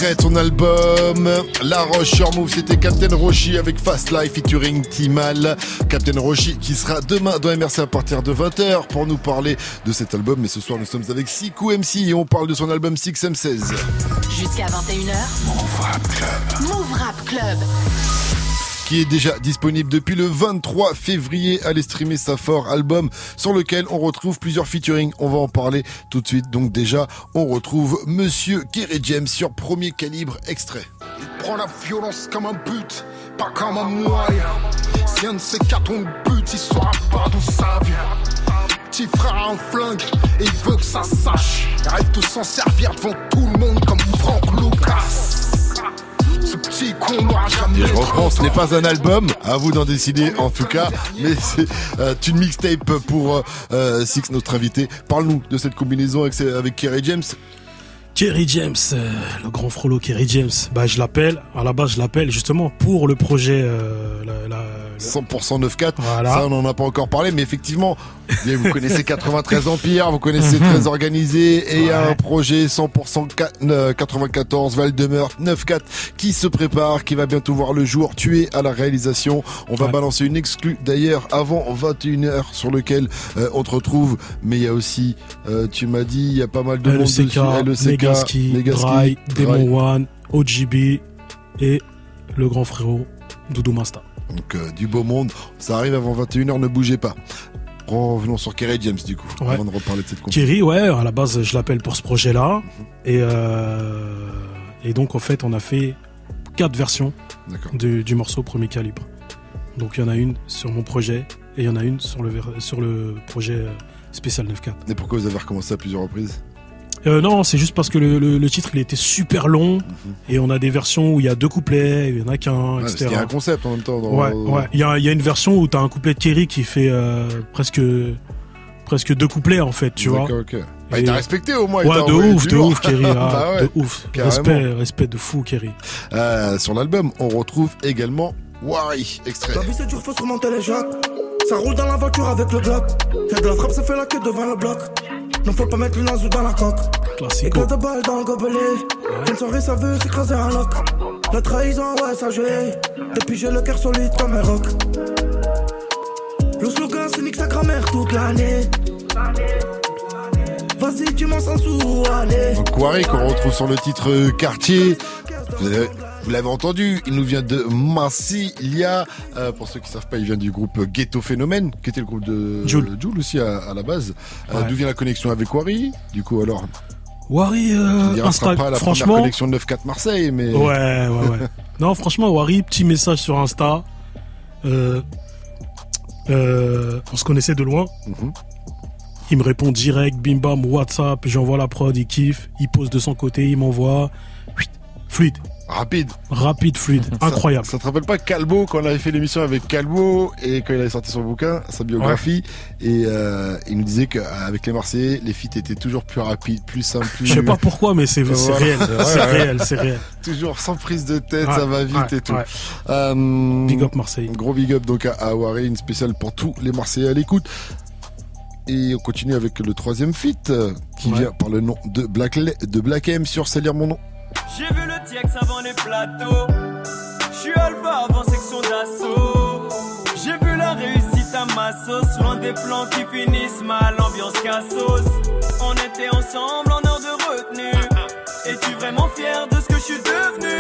Extrait de son album La Roche sur Move, c'était Captain Roshi avec Fast Life featuring Timal. Captain Roshi qui sera demain dans MRC à partir de 20h pour nous parler de cet album. Mais ce soir, nous sommes avec Siku MC et on parle de son album 6M16. Jusqu'à 21h. Move Rap Club. Move Rap Club. Qui est déjà disponible depuis le 23 février. Allez streamer sa fort album sur lequel on retrouve plusieurs featuring. On va en parler tout de suite. Donc déjà, on retrouve Monsieur Kerry James sur premier calibre extrait. Il prend la violence comme un but, pas comme un moyen. Si un de ces quatre on le bute, il saura pas d'où ça vient. Petit frère a un flingue et il veut que ça sache. Il rêve de s'en servir devant tout le monde comme Franck Lucas. Petit con ce n'est pas un album, à vous d'en décider en tout cas, mais c'est euh, une mixtape pour euh, Six, notre invité. Parle-nous de cette combinaison avec, avec Kerry James. Kerry James, euh, le grand frollo Kerry James. Bah, je l'appelle, à la base, je l'appelle justement pour le projet. Euh, la, la, 100% 9-4. Voilà. Ça, on n'en a pas encore parlé, mais effectivement, vous connaissez 93 Empire, vous connaissez Très Organisé, et il ouais. y a un projet 100% 94 Val de Meurthe 9-4 qui se prépare, qui va bientôt voir le jour. Tu es à la réalisation. On va ouais. balancer une exclue d'ailleurs avant 21h sur lequel euh, on te retrouve. Mais il y a aussi, euh, tu m'as dit, il y a pas mal de LCK, monde dessus. LCK, Megaski, Dry, Demon One, OGB et le grand frérot Doudou Masta. Donc euh, du beau monde, ça arrive avant 21h, ne bougez pas. Revenons sur Kerry James du coup, ouais. avant de reparler de cette compétition. Kerry, ouais, à la base je l'appelle pour ce projet-là. Mm -hmm. et, euh, et donc en fait on a fait quatre versions du, du, morceau Premier Calibre. Donc il y en a une sur mon projet et il y en a une sur le, sur le projet euh, spécial 9-4. Et pourquoi vous avez recommencé à plusieurs reprises? Euh, non, c'est juste parce que le, le, le, titre il était super long mm -hmm. et on a des versions où il y a deux couplets, il y en a qu'un, ouais, etc. Il y a un concept en même temps. Dans... Ouais, ouais. Il y a, il y a une version où tu as un couplet de Kerry qui fait euh, presque presque deux couplets en fait, tu vois. ok. Ah, il t'a respecté au moins. Ouais, de ouf, de ouf, Kerry. [laughs] Ah, bah ouais, de ouf. Respect, respect de fou, Kerry. Euh, sur l'album, on retrouve également Wari, extrait. La vie c'est dur, faut surmonter les jacques. Ça roule dans la voiture avec le bloc. Y'a de la frappe, ça fait la queue devant le bloc. Non, faut pas mettre une azou dans la coque. Classico. Éclat de balle dans le gobelet. Une soirée, ça veut s'écraser un lock. La trahison, ouais, ça joue. Depuis, j'ai le cœur solide comme un rock. Le slogan, c'est nique sa grand-mère toute l'année. Vas-y, tu m'en sens sous, allez. Donc Waré qu'on retrouve sur le titre euh, Quartier. Vous avez- vous l'avez entendu, il nous vient de Massilia. Euh, pour ceux qui savent pas, il vient du groupe Ghetto Phénomène, qui était le groupe de. Jul aussi à, à la base. Euh. D'où vient la connexion avec Wari Du coup, alors, Wari, euh, dira, ce sera Insta, pas la franchement. connexion de 9-4 Marseille, mais Ouais, ouais, ouais. [laughs] non, franchement, Wari, petit message sur Insta. Euh, euh, on se connaissait de loin. Mhm. Il me répond direct, bim bam, WhatsApp, j'envoie la prod, il kiffe, il pose de son côté, il m'envoie. Fluide, rapide. rapide, fluide, incroyable. Ça, ça te rappelle pas Calbo quand on avait fait l'émission avec Calbo et quand il avait sorti son bouquin, sa biographie, et euh, il nous disait qu'avec les Marseillais, les feats étaient toujours plus rapides, plus simples, plus. Je sais pas pourquoi, mais c'est Voilà. réel, c'est réel, c'est réel. Toujours sans prise de tête, Ouais, ça va vite ouais, et tout. Euh, Big up Marseille. Gros big up donc à, à une spéciale pour tous les Marseillais à l'écoute. Et on continue avec le troisième feat euh, qui vient par le nom de Black, Le- de Black M sur C'est lire mon nom. J'ai vu le TX avant les plateaux. Je suis alpha avant section d'assaut. J'ai vu la réussite à ma sauce. Loin des plans qui finissent mal, ambiance cassos. On était ensemble en heure de retenue. Es-tu vraiment fier de ce que je suis devenu?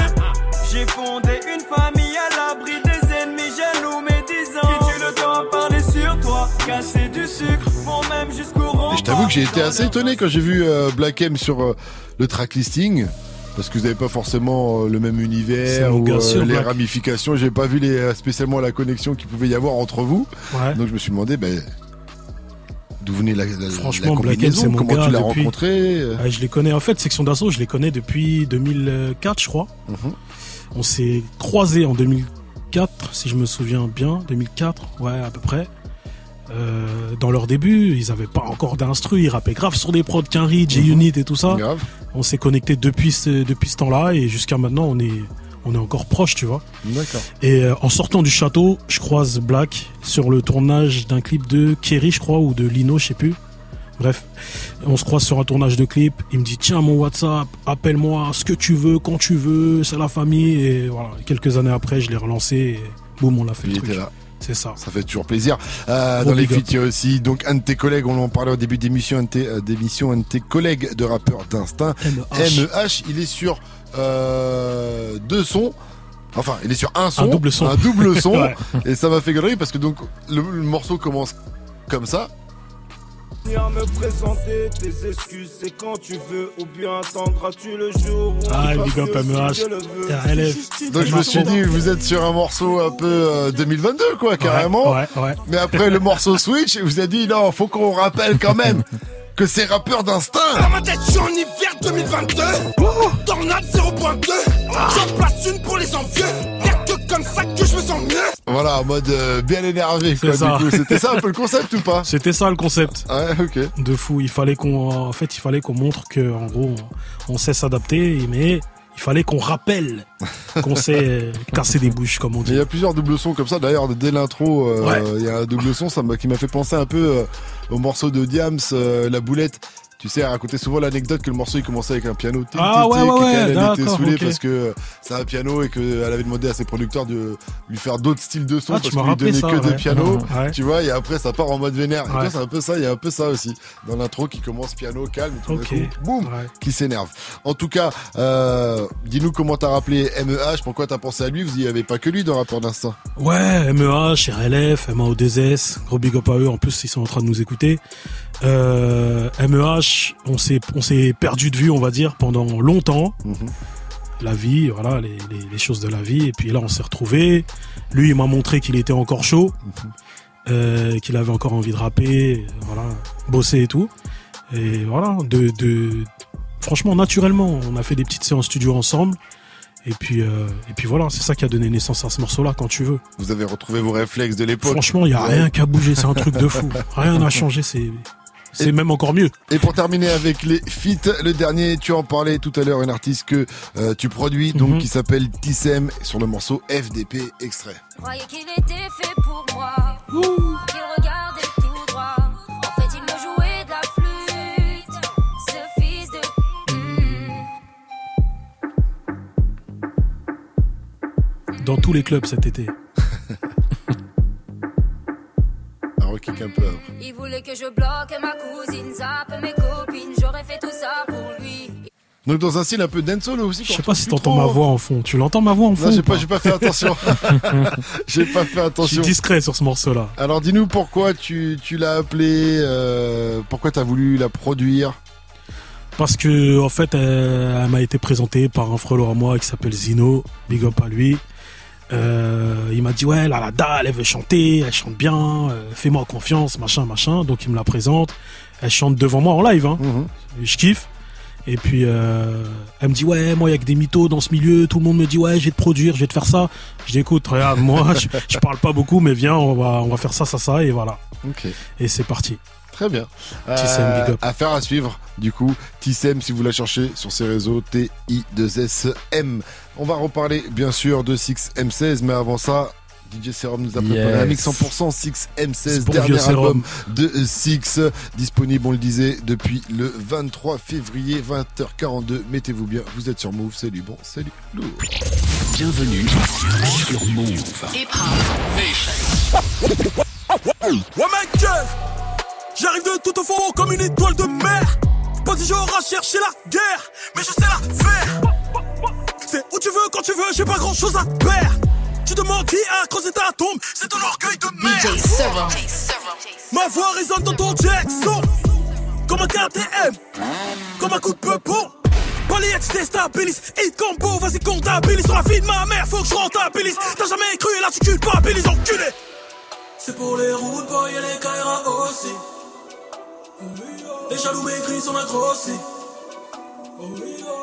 J'ai fondé une famille à l'abri des ennemis jaloux médisants. Qui tue le temps à parler sur toi? Casser du sucre, vont même jusqu'au rond. Et je t'avoue que j'ai été assez étonné quand j'ai vu euh, Black M sur euh, le track listing. Parce que vous n'avez pas forcément euh, le même univers ou euh, les Black. ramifications. J'ai pas vu les, euh, spécialement la connexion qu'il pouvait y avoir entre vous. Ouais. Donc je me suis demandé ben, d'où venait la, la, Franchement, la Black M, combinaison, c'est mon comment gars tu l'as depuis- rencontré? Ouais, je les connais. En fait, section d'assaut, je les connais depuis 2004, je crois. Mhm. On s'est croisés en 2004, si je me souviens bien. 2004, ouais, à peu près. Euh, dans leur début, ils avaient pas encore d'instru, ils rappaient grave sur des prods Quinry, J-Unit et tout ça. Mhm. Grave. On s'est connectés depuis ce, depuis ce temps-là et jusqu'à maintenant, on est, on est encore proches, tu vois. D'accord. Et euh, en sortant du château, je croise Black sur le tournage d'un clip de Kerry, je crois, ou de Lino, je sais plus. Bref, on se croise sur un tournage de clip. Il me dit tiens mon WhatsApp, appelle-moi, ce que tu veux, quand tu veux, c'est la famille. Et voilà, quelques années après, je l'ai relancé et boum, on l'a fait Il le truc. était là. C'est ça. Ça fait toujours plaisir. Euh, dans les feats, il y a aussi donc un de tes collègues, on en parlait au début d'émission, un de tes, euh, d'émission, un de tes collègues de rappeurs d'Instinct, MEH. MEH. Il est sur euh, deux sons. Enfin, il est sur un son, double son. un double [laughs] son, Ouais. et ça m'a fait galerie parce que donc le, le morceau commence comme ça. Viens me présenter tes excuses, c'est quand tu veux, ou bien attendras-tu le jour où Ah, big up MEH. Donc je me suis dit, vous êtes sur un morceau un peu euh, 2022 quoi, carrément. Ouais, ouais. Mais après le morceau Switch, il vous a dit non, faut qu'on rappelle quand même que c'est rappeur d'instinct. Dans ma tête, je suis en hiver 2022. Tornade 0.2. J'en place une pour les envieux. Comme ça que je me sens mieux. Voilà, en mode euh, bien énervé quoi. C'est ça. du coup. C'était ça un peu le concept ou pas? C'était ça le concept. Ouais, ok. De fou. Il fallait qu'on, en fait, il fallait qu'on montre que, en gros, on, sait s'adapter, mais il fallait qu'on rappelle [laughs] qu'on sait euh, casser des bouches, comme on dit. il y a plusieurs doubles sons comme ça. D'ailleurs, dès l'intro, euh, Ouais. il y a un double son ça qui m'a fait penser un peu euh, au morceau de Diams, euh, La Boulette. Tu sais, elle racontait souvent l'anecdote que le morceau il commençait avec un piano. Ah ouais, ouais, elle était saoulée parce que euh, c'est un piano et qu'elle avait demandé à ses producteurs de lui faire d'autres styles de son Ah, parce qu'il lui donnait que des pianos. Ouais. Tu vois, et après ça part en mode vénère. Et c'est un peu ça, il y a un peu ça aussi. Dans l'intro qui commence piano, calme, et tout boum, qui s'énerve. En tout cas, euh, dis-nous comment t'as rappelé MEH, pourquoi t'as pensé à lui, vous y avez pas que lui dans Rapport d'Instinct. Ouais, MEH, RLF, MAO2S, gros big up à eux, en plus ils sont en train de nous écouter. Euh, On s'est, on s'est perdu de vue, on va dire, pendant longtemps. La vie, voilà, les, les, les choses de la vie. Et puis là, on s'est retrouvés. Lui, il m'a montré qu'il était encore chaud, euh, qu'il avait encore envie de rapper, voilà, bosser et tout. Et voilà, de, de, franchement, naturellement, on a fait des petites séances studio ensemble. Et puis, euh, et puis voilà, c'est ça qui a donné naissance à ce morceau-là, quand tu veux. Vous avez retrouvé vos réflexes de l'époque. Franchement, il y a Ouais. rien qu'à bouger, c'est un truc de fou. [laughs] Rien n'a changé, c'est c'est même encore mieux. Et pour terminer avec les feats, le dernier, tu en parlais tout à l'heure, une artiste que euh, tu produis, donc mhm. qui s'appelle Tissem, sur le morceau FDP extrait. Qu'il était fait pour moi. Ce fils de. Dans tous les clubs cet été. Il voulait que je bloque ma cousine, zappe mes copines. J'aurais fait tout ça pour lui. Donc dans un style un peu dancehall aussi. Je sais pas si t'entends ma voix en fond. Tu l'entends ma voix en fond Non, j'ai pas, j'ai pas fait attention. [laughs] j'ai pas fait Je suis attention. discret sur ce morceau-là. Alors dis-nous pourquoi tu, tu l'as appelé, euh, pourquoi t'as voulu la produire? Parce que en fait, elle, elle m'a été présentée par un frelot à moi qui s'appelle Zino. Big up à lui. Euh, il m'a dit ouais, là la dalle, elle veut chanter, elle chante bien, euh, fais-moi confiance, machin, machin. Donc il me la présente. Elle chante devant moi en live. Hein. Je kiffe. Et puis euh, elle me dit ouais, moi il y a que des mythos dans ce milieu. Tout le monde me dit ouais, je vais te produire, je vais te faire ça. Je dis écoute, regarde, moi [laughs] je, je parle pas beaucoup, mais viens, on va on va faire ça, ça, ça, et voilà. Ok. Et c'est parti. Très bien. Tissem, big up. Affaire à suivre, du coup. Tissem, si vous la cherchez sur ses réseaux, T-I-2-S-M. On va reparler, bien sûr, de 6M16, mais avant ça, DJ Serum nous a préparé Yes. un mix 100% 6M16, Bon dernier vieux Serum. album de Six, disponible, on le disait, depuis le 23 février, 20h42. Mettez-vous bien, vous êtes sur Move, salut bon, salut lourd. Bienvenue sur Move. Ouais mec, j'arrive de tout au fond comme une étoile de mer. Pas du genre à chercher la guerre, mais je sais la faire. C'est où tu veux, quand tu veux, j'ai pas grand chose à perdre. Tu demandes qui a creusé ta tombe, c'est ton orgueil de merde. Ma voix résonne dans ton Jackson, comme un KTM, comme un coup de peupon. Polyx déstabilise, hit combo, vas-y comptabilise sur la vie de ma mère, faut que je rentabilise. T'as jamais cru, là tu culpabilises, enculé. C'est pour les routes, boy, et les Kaira aussi. Les jaloux maigris sont grossi.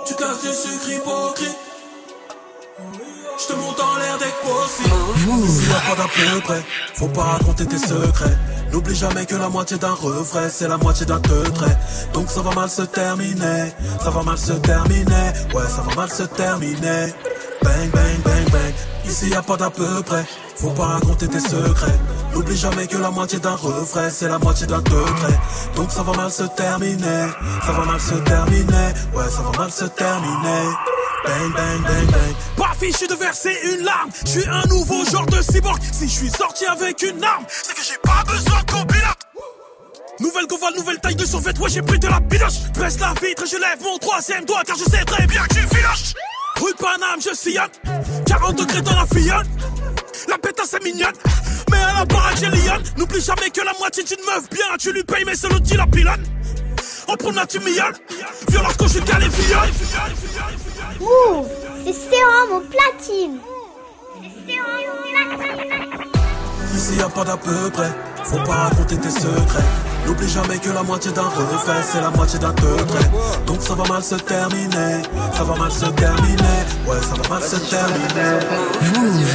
Tu casses du sucre hypocrite. Je te monte en l'air dès que possible. S'il y a pas d'à peu près, faut pas raconter tes secrets. N'oublie jamais que la moitié d'un refrain, c'est la moitié d'un trait. Donc ça va mal se terminer, ça va mal se terminer. Ouais, ça va mal se terminer. Bang, bang, bang, bang. Ici y a pas d'à peu près, faut pas raconter tes secrets. N'oublie jamais que la moitié d'un refrain, c'est la moitié d'un trait. Donc ça va mal se terminer, ça va mal se terminer. Ouais, ça va mal se terminer. Bang, bang, bang, bang. Pas fichu de verser une larme. Je suis un nouveau genre de cyborg. Si je suis sorti avec une arme, c'est que j'ai pas besoin de copilote. Nouvelle Goval, nouvelle taille de survêt, ouais j'ai pris de la bidoche Presse la vitre, je lève mon troisième doigt car je sais très bien que j'ai filoche Rue de Paname, je sillonne. 40 degrés dans la fillonne. La pétasse est mignonne. Mais à la baraque j'ai lionne. N'oublie jamais que la moitié d'une meuf bien Tu lui payes mais c'est l'autre qui la pilonne. En promenade tu miaules Violence conjugale et viol Move, c'est sérum au platine. C'est sérum au platine. Ici y a pas d'à peu près, faut pas raconter tes secrets. N'oublie jamais que la moitié d'un refrain, c'est la moitié d'un trait. Donc ça va mal se terminer, ça va mal se terminer. Ouais, ça va mal se terminer.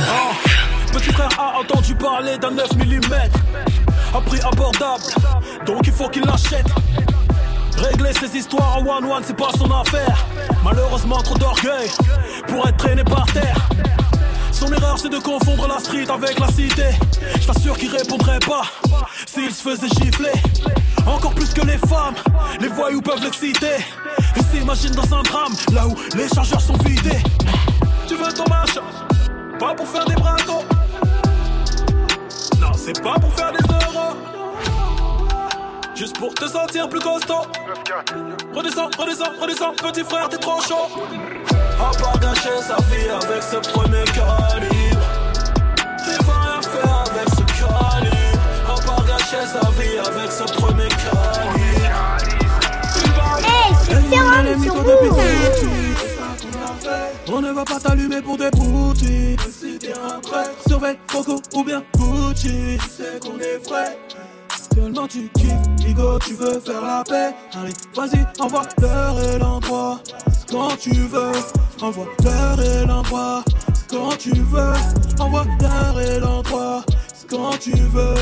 Oh, Petit frère a entendu parler d'un 9 mm, à prix abordable, donc il faut qu'il l'achète. Régler ses histoires en one-one, c'est pas son affaire. Malheureusement, trop d'orgueil pour être traîné par terre. Son erreur, c'est de confondre la street avec la cité. Je qu'il répondrait pas s'il se faisait gifler. Encore plus que les femmes, les voyous peuvent l'exciter. Il s'imagine dans un drame, là où les chargeurs sont vidés. Tu veux ton machin, pas pour faire des bracos. Non, c'est pas pour faire des euros. Juste pour te sentir plus costaud. Redescends, redescends, redescends, petit frère, t'es trop chaud. À part gâcher sa vie avec ce premier calibre. Il va rien faire avec ce calibre. À part gâcher sa vie avec ce premier calibre. Hey, c'est sur Move. On ne va pas t'allumer pour des broutilles. Si un prêt, surveille Coco ou bien Gucci. Tu sais qu'on est frais. Tellement tu kiffes, Ligo, tu veux faire la paix. Allez, vas-y, envoie l'heure et l'endroit. Quand tu veux, envoie l'heure et l'endroit. Quand tu veux, envoie l'heure et l'endroit. Quand tu veux.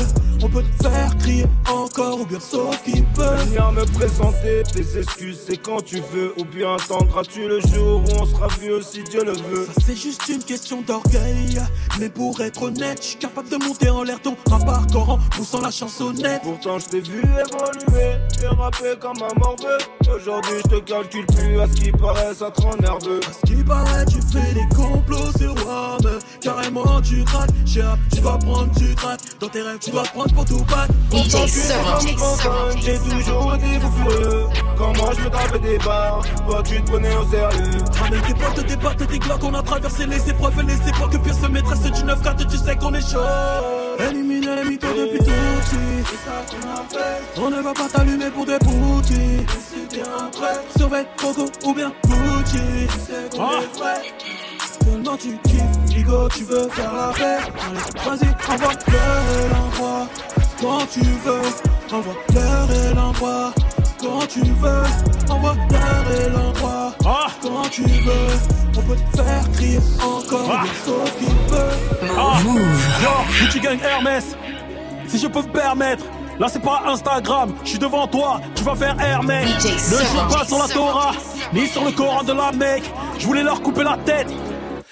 On peut te faire crier encore ou bien sauf qui peut. Venir me présenter tes excuses, c'est quand tu veux. Ou bien attendras-tu le jour où on sera vieux si Dieu le veut. Ça c'est juste une question d'orgueil. Mais pour être honnête, je suis capable de monter en l'air ton rap hardcore en poussant la chansonnette. Pourtant je t'ai vu évoluer et rapper comme un morveux. Aujourd'hui je te calcule plus à ce qui paraît, ça te rend nerveux. À ce qui paraît, tu fais des complots sur mais Carrément, tu craques. Cher, tu vas prendre, tu Dans tes rêves, tu vas prendre pour tout battre. J'ai toujours été fou Quand moi je me tapais des barres, toi tu te prenais au sérieux. Ramène tes potes, tes pattes, tes glocks. On a traversé les épreuves et les époques. Que pire se maîtresse du 9-4, tu sais qu'on est chaud. Éliminer les mythos depuis tout petit. C'est ça qu'on a fait. On ne va pas t'allumer pour des boutis. Surveille Coco ou bien Gucci. Tu sais qu'on est vrai. Tellement tu kiffes, Tu veux faire la paix. Allez, vas-y, envoie l'heure et l'endroit. Quand tu veux, envoie l'heure et l'endroit. Quand tu veux, envoie l'heure et l'endroit. Quand tu veux, on peut te faire crier encore, Ah. sauf qu'il peut. Ah. Yo, Gucci Gang Hermès? Si je peux me permettre. Là c'est pas Instagram, je suis devant toi, tu vas faire. DJ Ne joue pas sur la Torah, ni sur le Coran de la Mecque. Je voulais leur couper la tête.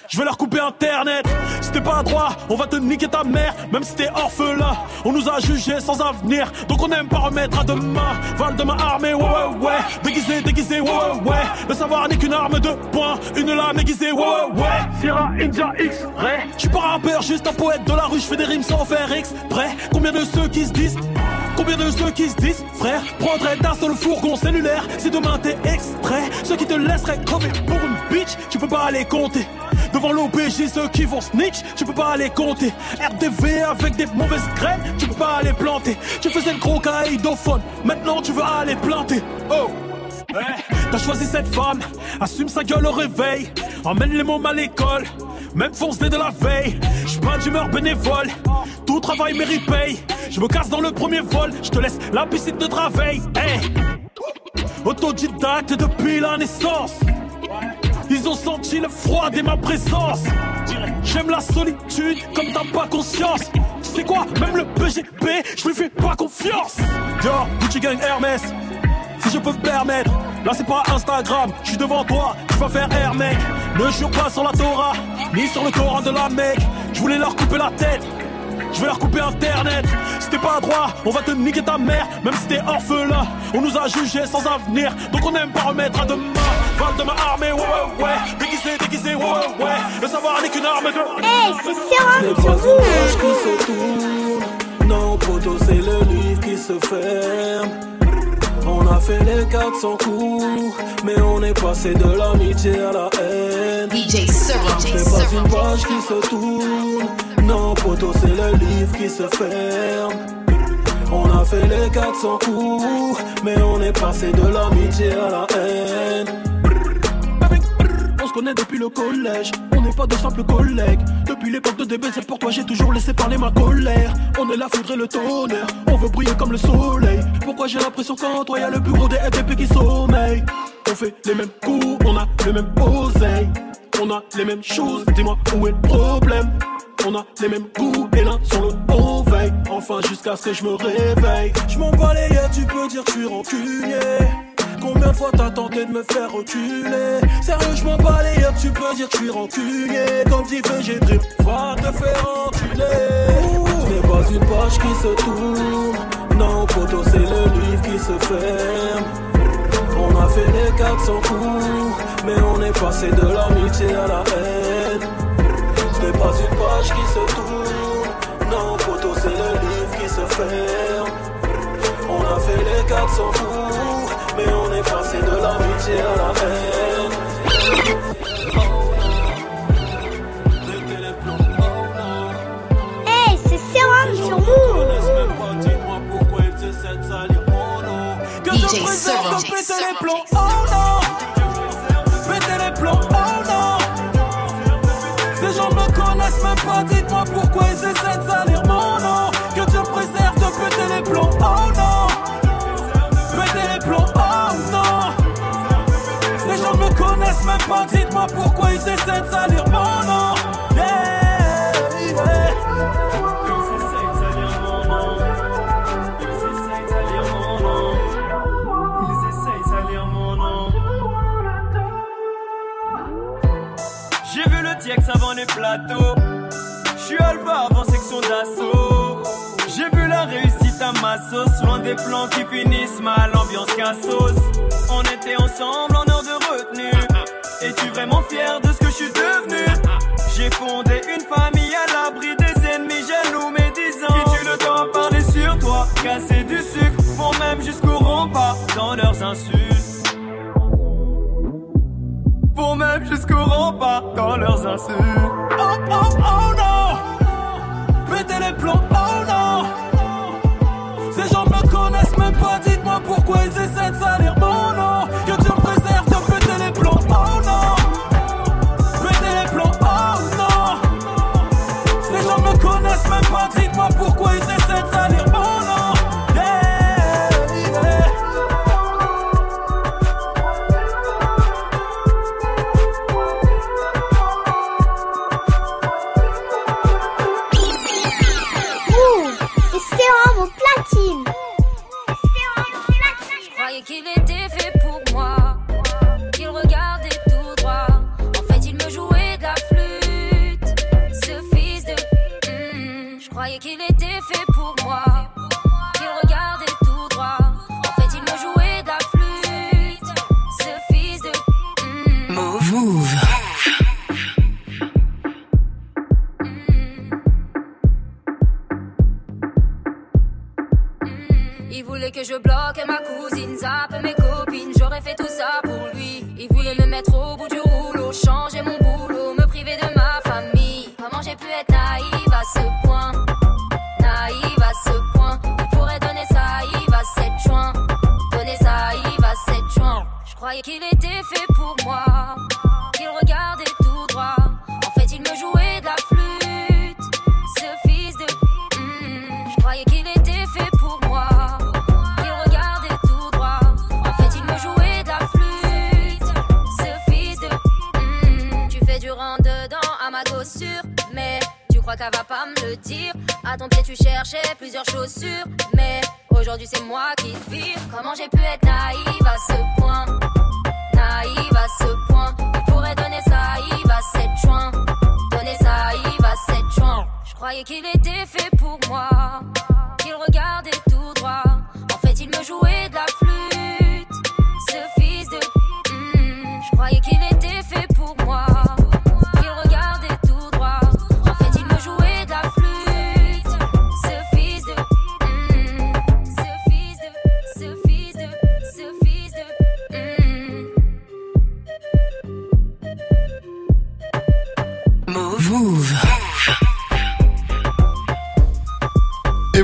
Je vais leur couper internet. Si t'es pas droit, on va te niquer ta mère. Même si t'es orphelin, on nous a jugés sans avenir. Donc on aime pas remettre à demain. Val de ma armée, ouais, ouais, ouais. Déguisé, déguisé, ouais, ouais, ouais. Le savoir n'est qu'une arme de poing. Une lame aiguisée, ouais, ouais, ouais. Sierra India X, Ray. Je suis pas rappeur, juste un poète de la rue. Je fais des rimes sans faire exprès. Combien de ceux qui se disent? Combien de ceux qui se disent, frère, prendraient d'un seul fourgon cellulaire si demain t'es extrait Ceux qui te laisseraient crever pour une bitch, tu peux pas les compter. Devant l'OBJ, ceux qui vont snitch, tu peux pas les compter. RDV avec des mauvaises graines, tu peux pas les planter. Tu faisais le gros caïdophone, maintenant tu veux aller planter. Oh! Ouais, T'as choisi cette femme, assume sa gueule au réveil. Emmène les mômes à l'école, même fonce de la veille. J'suis pas d'humeur bénévole, tout travail mérite paye. Je me casse dans le premier vol, je te laisse la piscine de travail. Hey. Autodidacte depuis la naissance. Ils ont senti le froid dès ma présence. J'aime la solitude comme t'as pas conscience. Tu sais quoi, même le BGP, je lui fais pas confiance. Yo, Gucci Gang Hermès, si je peux me permettre. Là c'est pas Instagram, je suis devant toi, tu vas faire air mec. Ne jure pas sur la Torah, ni sur le Coran de la Mecque. Je voulais leur couper la tête. Je vais leur couper internet. Si t'es pas droit, on va te niquer ta mère. Même si t'es orphelin, on nous a jugés sans avenir. Donc on aime pas remettre à demain. Val de ma armée, ouais, ouais, ouais. Déguisé, déguisé, ouais, ouais, ouais. Le savoir n'est qu'une arme de. Hey, c'est Ce n'est Serum sur qui se tourne. Non, poteau, c'est le livre qui se ferme. On a fait les 400 coups, mais on est passé de l'amitié à la haine. DJ Serum. C'est pas une page qui se tourne. Non, poteau, c'est le livre qui se ferme. On a fait les 400 coups, mais on est passé de l'amitié à la haine. On se connaît depuis le collège, on n'est pas de simples collègues. Depuis l'époque de DB, c'est pour toi j'ai toujours laissé parler ma colère. On est la foudre le tonnerre, on veut briller comme le soleil. Pourquoi j'ai l'impression qu'en toi y'a le plus gros des FDP qui sommeille? On fait les mêmes coups, on a les mêmes oseilles. On a les mêmes choses, dis-moi où est le problème? On a les mêmes goûts et l'un sur le on veille Enfin jusqu'à ce que je me réveille. Je m'en yeux, tu peux dire je suis rancunier. Combien de fois t'as tenté de me faire reculer? Sérieux je m'en yeux, tu peux dire suis rancunier. Comme dit j'ai drip, va te faire enculer. Ce n'est pas une page qui se tourne. Non poteau c'est le livre qui se ferme. On a fait les 400 coups, mais on est passé de l'amitié à la haine. Pas une page qui se tourne, non, poteau, c'est le livre qui se ferme. On a fait les 400 coups, mais on est passé de l'amitié à la haine. Pas, dites-moi pourquoi ils essaient de salir mon nom. Que Dieu préserve de péter les plombs, oh non. Péter les plombs, oh non. Ces gens me connaissent même pas, dites-moi pourquoi ils essaient de salir plans qui finissent mal, ambiance cassos. On était ensemble en heure de retenue. Es-tu vraiment fier de ce que je suis devenu? J'ai fondé une famille à l'abri des ennemis jaloux médisants. Qui tu le temps à parler sur toi, casser du sucre, vont même jusqu'au rempart dans leurs insultes. Vont même jusqu'au rempart dans leurs insultes. Oh oh oh non Péter les plombs,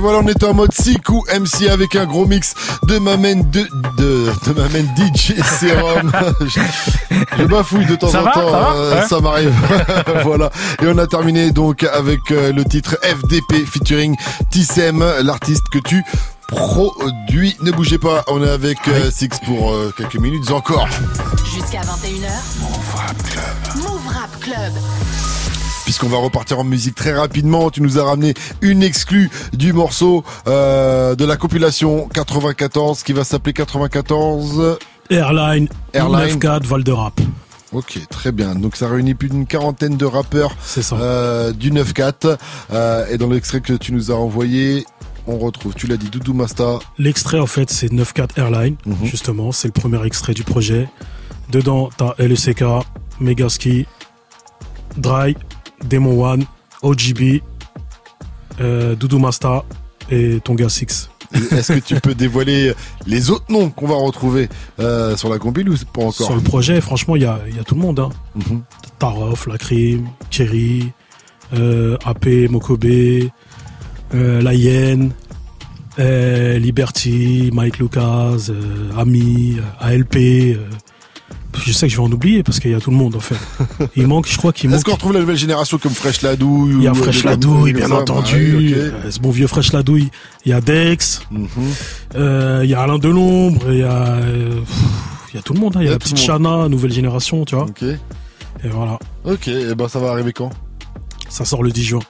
voilà, on est en mode Siku MC avec un gros mix de ma main de, de, de ma main DJ Serum. je, [laughs] je bafouille de temps Ça en va, temps, ça euh, Ouais. ça m'arrive. [laughs] voilà. Et on a terminé donc avec euh, le titre FDP featuring Tissem, l'artiste que tu produis. Ne bougez pas, on est avec euh, Six pour euh, quelques minutes encore. Jusqu'à 21h. Move Rap Club. Move Rap Club. Puisqu'on va repartir en musique très rapidement. Tu nous as ramené une exclue du morceau euh, de la compilation 94 qui va s'appeler 94 Airline, Airline. 9-4, Val de Rap. Ok, très bien. Donc ça réunit plus d'une quarantaine de rappeurs euh, du 9-4. Euh, et dans l'extrait que tu nous as envoyé, on retrouve, tu l'as dit, Doudou Masta. L'extrait, en fait, c'est 9-4 Airline, Mhm. justement. C'est le premier extrait du projet. Dedans, t'as LECK, Megaski, Dry, Demon One, OGB, euh, Doudou Masta et Tonga 6. Est-ce que tu peux dévoiler les autres noms qu'on va retrouver euh, sur la compile ou pas encore? Sur le projet, franchement, il y a, il y a tout le monde. Hein. Tarof, Lacrim, Thierry, euh, AP, Mokobe, La Hyène, Liberty, Mike Lucas, Ami, ALP. Je sais que je vais en oublier parce qu'il y a tout le monde en fait. Il manque, je crois qu'il Est-ce manque. qu'on retrouve la nouvelle génération comme Fresh Ladouille Il y a euh, Fresh Ladouille, bien entendu. Ok. Euh, Ce bon vieux Fresh Ladouille. Il y a Dex. Mhm. Euh, Il y a Alain Delombre. Il y a, il y a tout le monde. hein. Il y a la petite. Chana, nouvelle génération, tu vois. Ok. Et voilà. Ok, et ben ça va arriver quand? Ça sort le 10 juin.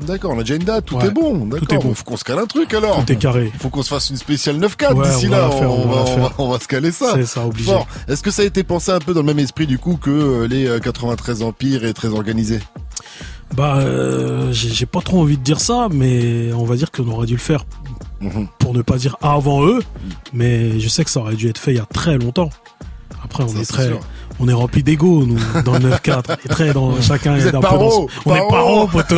D'accord, on a déjà une date, tout Ouais, est bon. tout est bon. faut qu'on se cale un truc alors. Tout est carré. Faut qu'on se fasse une spéciale 9-4 Ouais, d'ici là. faire, on va on, va, on va se caler ça. C'est ça, obligé. Fort. Est-ce que ça a été pensé un peu dans le même esprit du coup que euh, les euh, 93 empires et très organisé? Bah, euh, j'ai j'ai pas trop envie de dire ça, mais on va dire qu'on aurait dû le faire Mhm. pour ne pas dire avant eux. Mais je sais que ça aurait dû être fait il y a très longtemps. Après, on Ça, est très, sûr. On est rempli d'ego nous dans le 9-4. Et très dans chacun Vous est un peu dans son- On est paro. poteau.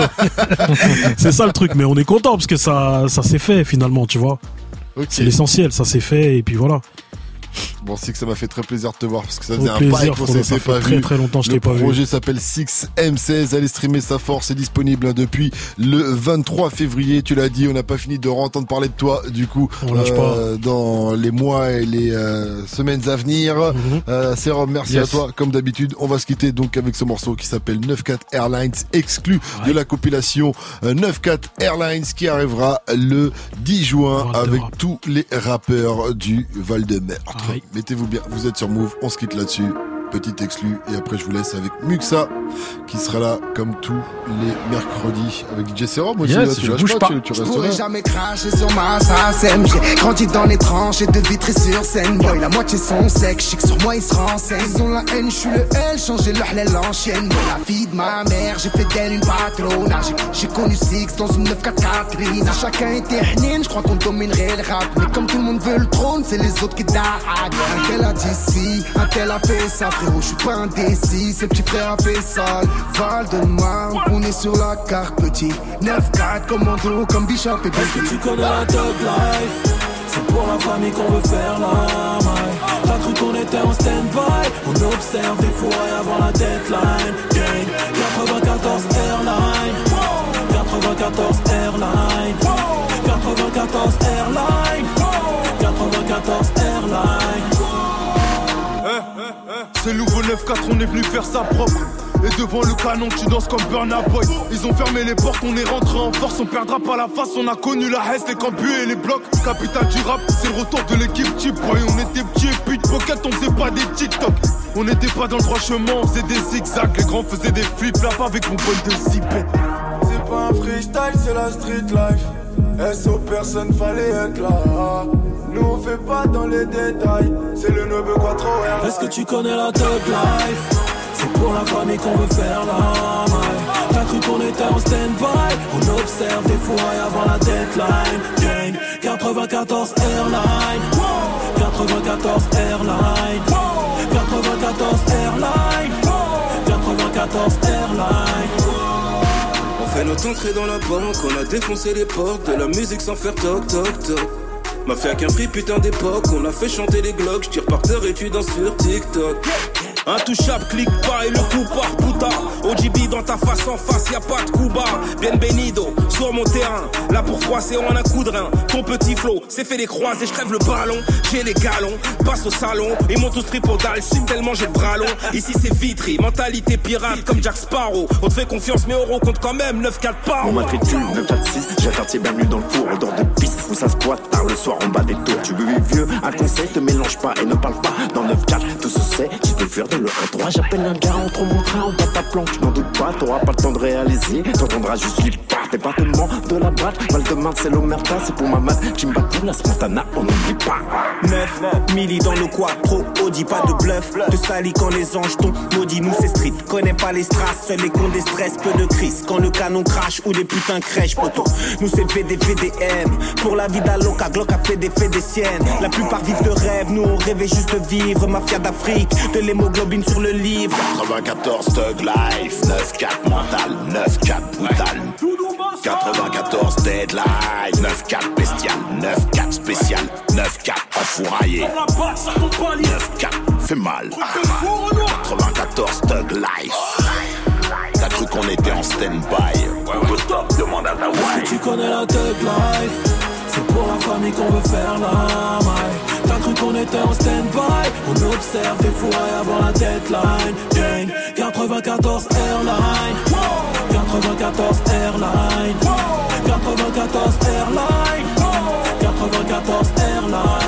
[laughs] c'est ça le truc, mais on est content parce que ça, ça s'est fait finalement, tu vois. C'est l'essentiel, ça s'est fait et puis voilà. Bon, que ça m'a fait très plaisir de te voir parce que ça faisait un plaisir, qu'on s'était pas très, vu. très longtemps que je le t'ai pas vu. projet s'appelle 6M16. Allez streamer sa force. C'est disponible depuis le 23 février. Tu l'as dit, on n'a pas fini de entendre parler de toi. Du coup, On lâche euh, dans les mois et les euh, semaines à venir. Mhm. Euh, Sérum, merci Yes. à toi. Comme d'habitude, on va se quitter donc avec ce morceau qui s'appelle 94 Airlines, exclu de la compilation euh, 94 Airlines qui arrivera le 10 juin avec tous les rappeurs du Val-de-Mer. Mettez-vous bien, vous êtes sur Move, on se quitte là-dessus. Petit exclu et après je vous laisse avec Muxa qui sera là comme tous les mercredis avec DJ Serum aussi. Yes, là, tu je bouge pas. tu, tu Je pourrais jamais cracher sur ma SACEM. J'ai grandi dans les tranchées de vitres et sur scène. Boy, la moitié sont secs, que sur moi ils se renseignent. Ils ont la haine, je suis le L, changer le halal l'ancienne. Mais la vie de ma mère, j'ai fait d'elle une patronne j'ai- connu Six dans une 9-4 Catherine. Ah, Chacun était hnine, je crois qu'on dominerait le rap. Mais comme tout le monde veut le trône, c'est les autres qui daguent. Un tel a dit si, un tel a fait ça Frérot, je suis pas indécis, c'est petit frère a fait ça. Val de Marne, on est sur la carte petit. 9-4, commando, comme Bishop et Est-ce que tu connais la Dog Life? C'est pour la famille qu'on veut faire la maille. T'as cru qu'on était en stand-by. On observe des fois avant la deadline. Gang 94 C'est nouveau 9-4, on est venu faire ça propre. Et devant le canon, tu danses comme Burna Boy. Ils ont fermé les portes, on est rentré en force, on perdra pas la face. On a connu la Hesse, les campus et les blocs. Capital du rap, c'est le retour de l'équipe type. Boy, on était petits et puis de pocket, on faisait pas des TikTok. On n'était pas dans le droit chemin, on faisait des zigzags. Les grands faisaient des flip-flops avec mon pote de zipette. C'est pas un freestyle, c'est la street life. SO, personne fallait être là. Nous on fait pas dans les détails. C'est le 9 Quattro R. Est-ce que tu connais la Thug Life? C'est pour la famille qu'on veut faire la maille. T'as cru qu'on était en stand-by? On observe des fois avant la deadline. Gang 94 Airline. 94 Airline. 94 Airline. 94 Airline fait notre entrée dans la banque, on a défoncé les portes de la musique sans faire toc toc toc. M'a fait qu'un prix putain d'époque, on a fait chanter les glocks, j'tire par terre et tu danses sur TikTok. Intouchable, clique pas et le coup par puta. OGB dans ta face en face, y a pas de coup bas. Bienvenido sur mon terrain, là pour froisser en un coup de rein. Ton petit flow, c'est fait les croiser, je crève le ballon. J'ai les galons, passe au salon, ils m'ont tous pris pour dalle, suis tellement j'ai le bras long. Ici c'est Vitry, mentalité pirate comme Jack Sparrow. On te fait confiance, mais euro compte quand même 9-4 par Mon matricule 946, j'ai un quartier bienvenue dans le four, odeur de piste où ça squatte tard le soir en bas des tours. Tu vivre vieux, un conseil, te mélange pas et ne parle pas. Dans 9-4, tout se sait, tu peux fuir de le 1-3. J'appelle un gars, entre mon train, on bat ta planque, tu n'en doutes pas, t'auras pas le temps de réaliser. T'entendras juste les pas, de la batte. Val de Marne, c'est l'Omerta, c'est pour ma mat. Kimbaku, la Smontana, on n'oublie pas. 9 milli dans le quattro, Audi pas de bluff. Te salis quand les anges tombent, maudit nous c'est street. Connais pas les strass, seuls les cons des stress Peu de crise, quand le canon crash ou des putains crèches poteau. Nous c'est VD, VDM Pour la vie d'Aloca, Glock a fait des faits des siennes. La plupart vivent de rêve, nous on rêvait juste de vivre. Mafia d'Afrique, de l'hémoglobine sur le livre. 94 Thug Life, 9-4 mental, 9-4 brutal. 94 Deadline, 9-4 bestial, 9-4 spécial, 9-4 enfouraillé. 9-4 fait mal. 94 Thug Life. T'as cru qu'on était en stand-by. Au top, demande à ta wife. tu connais la Thug Life? C'est pour la famille qu'on veut faire la maille T'as cru qu'on était en stand-by? On observe des fois avant la deadline Gang 94 Airline 94 Airlines. 94 Airlines. 94 Airlines.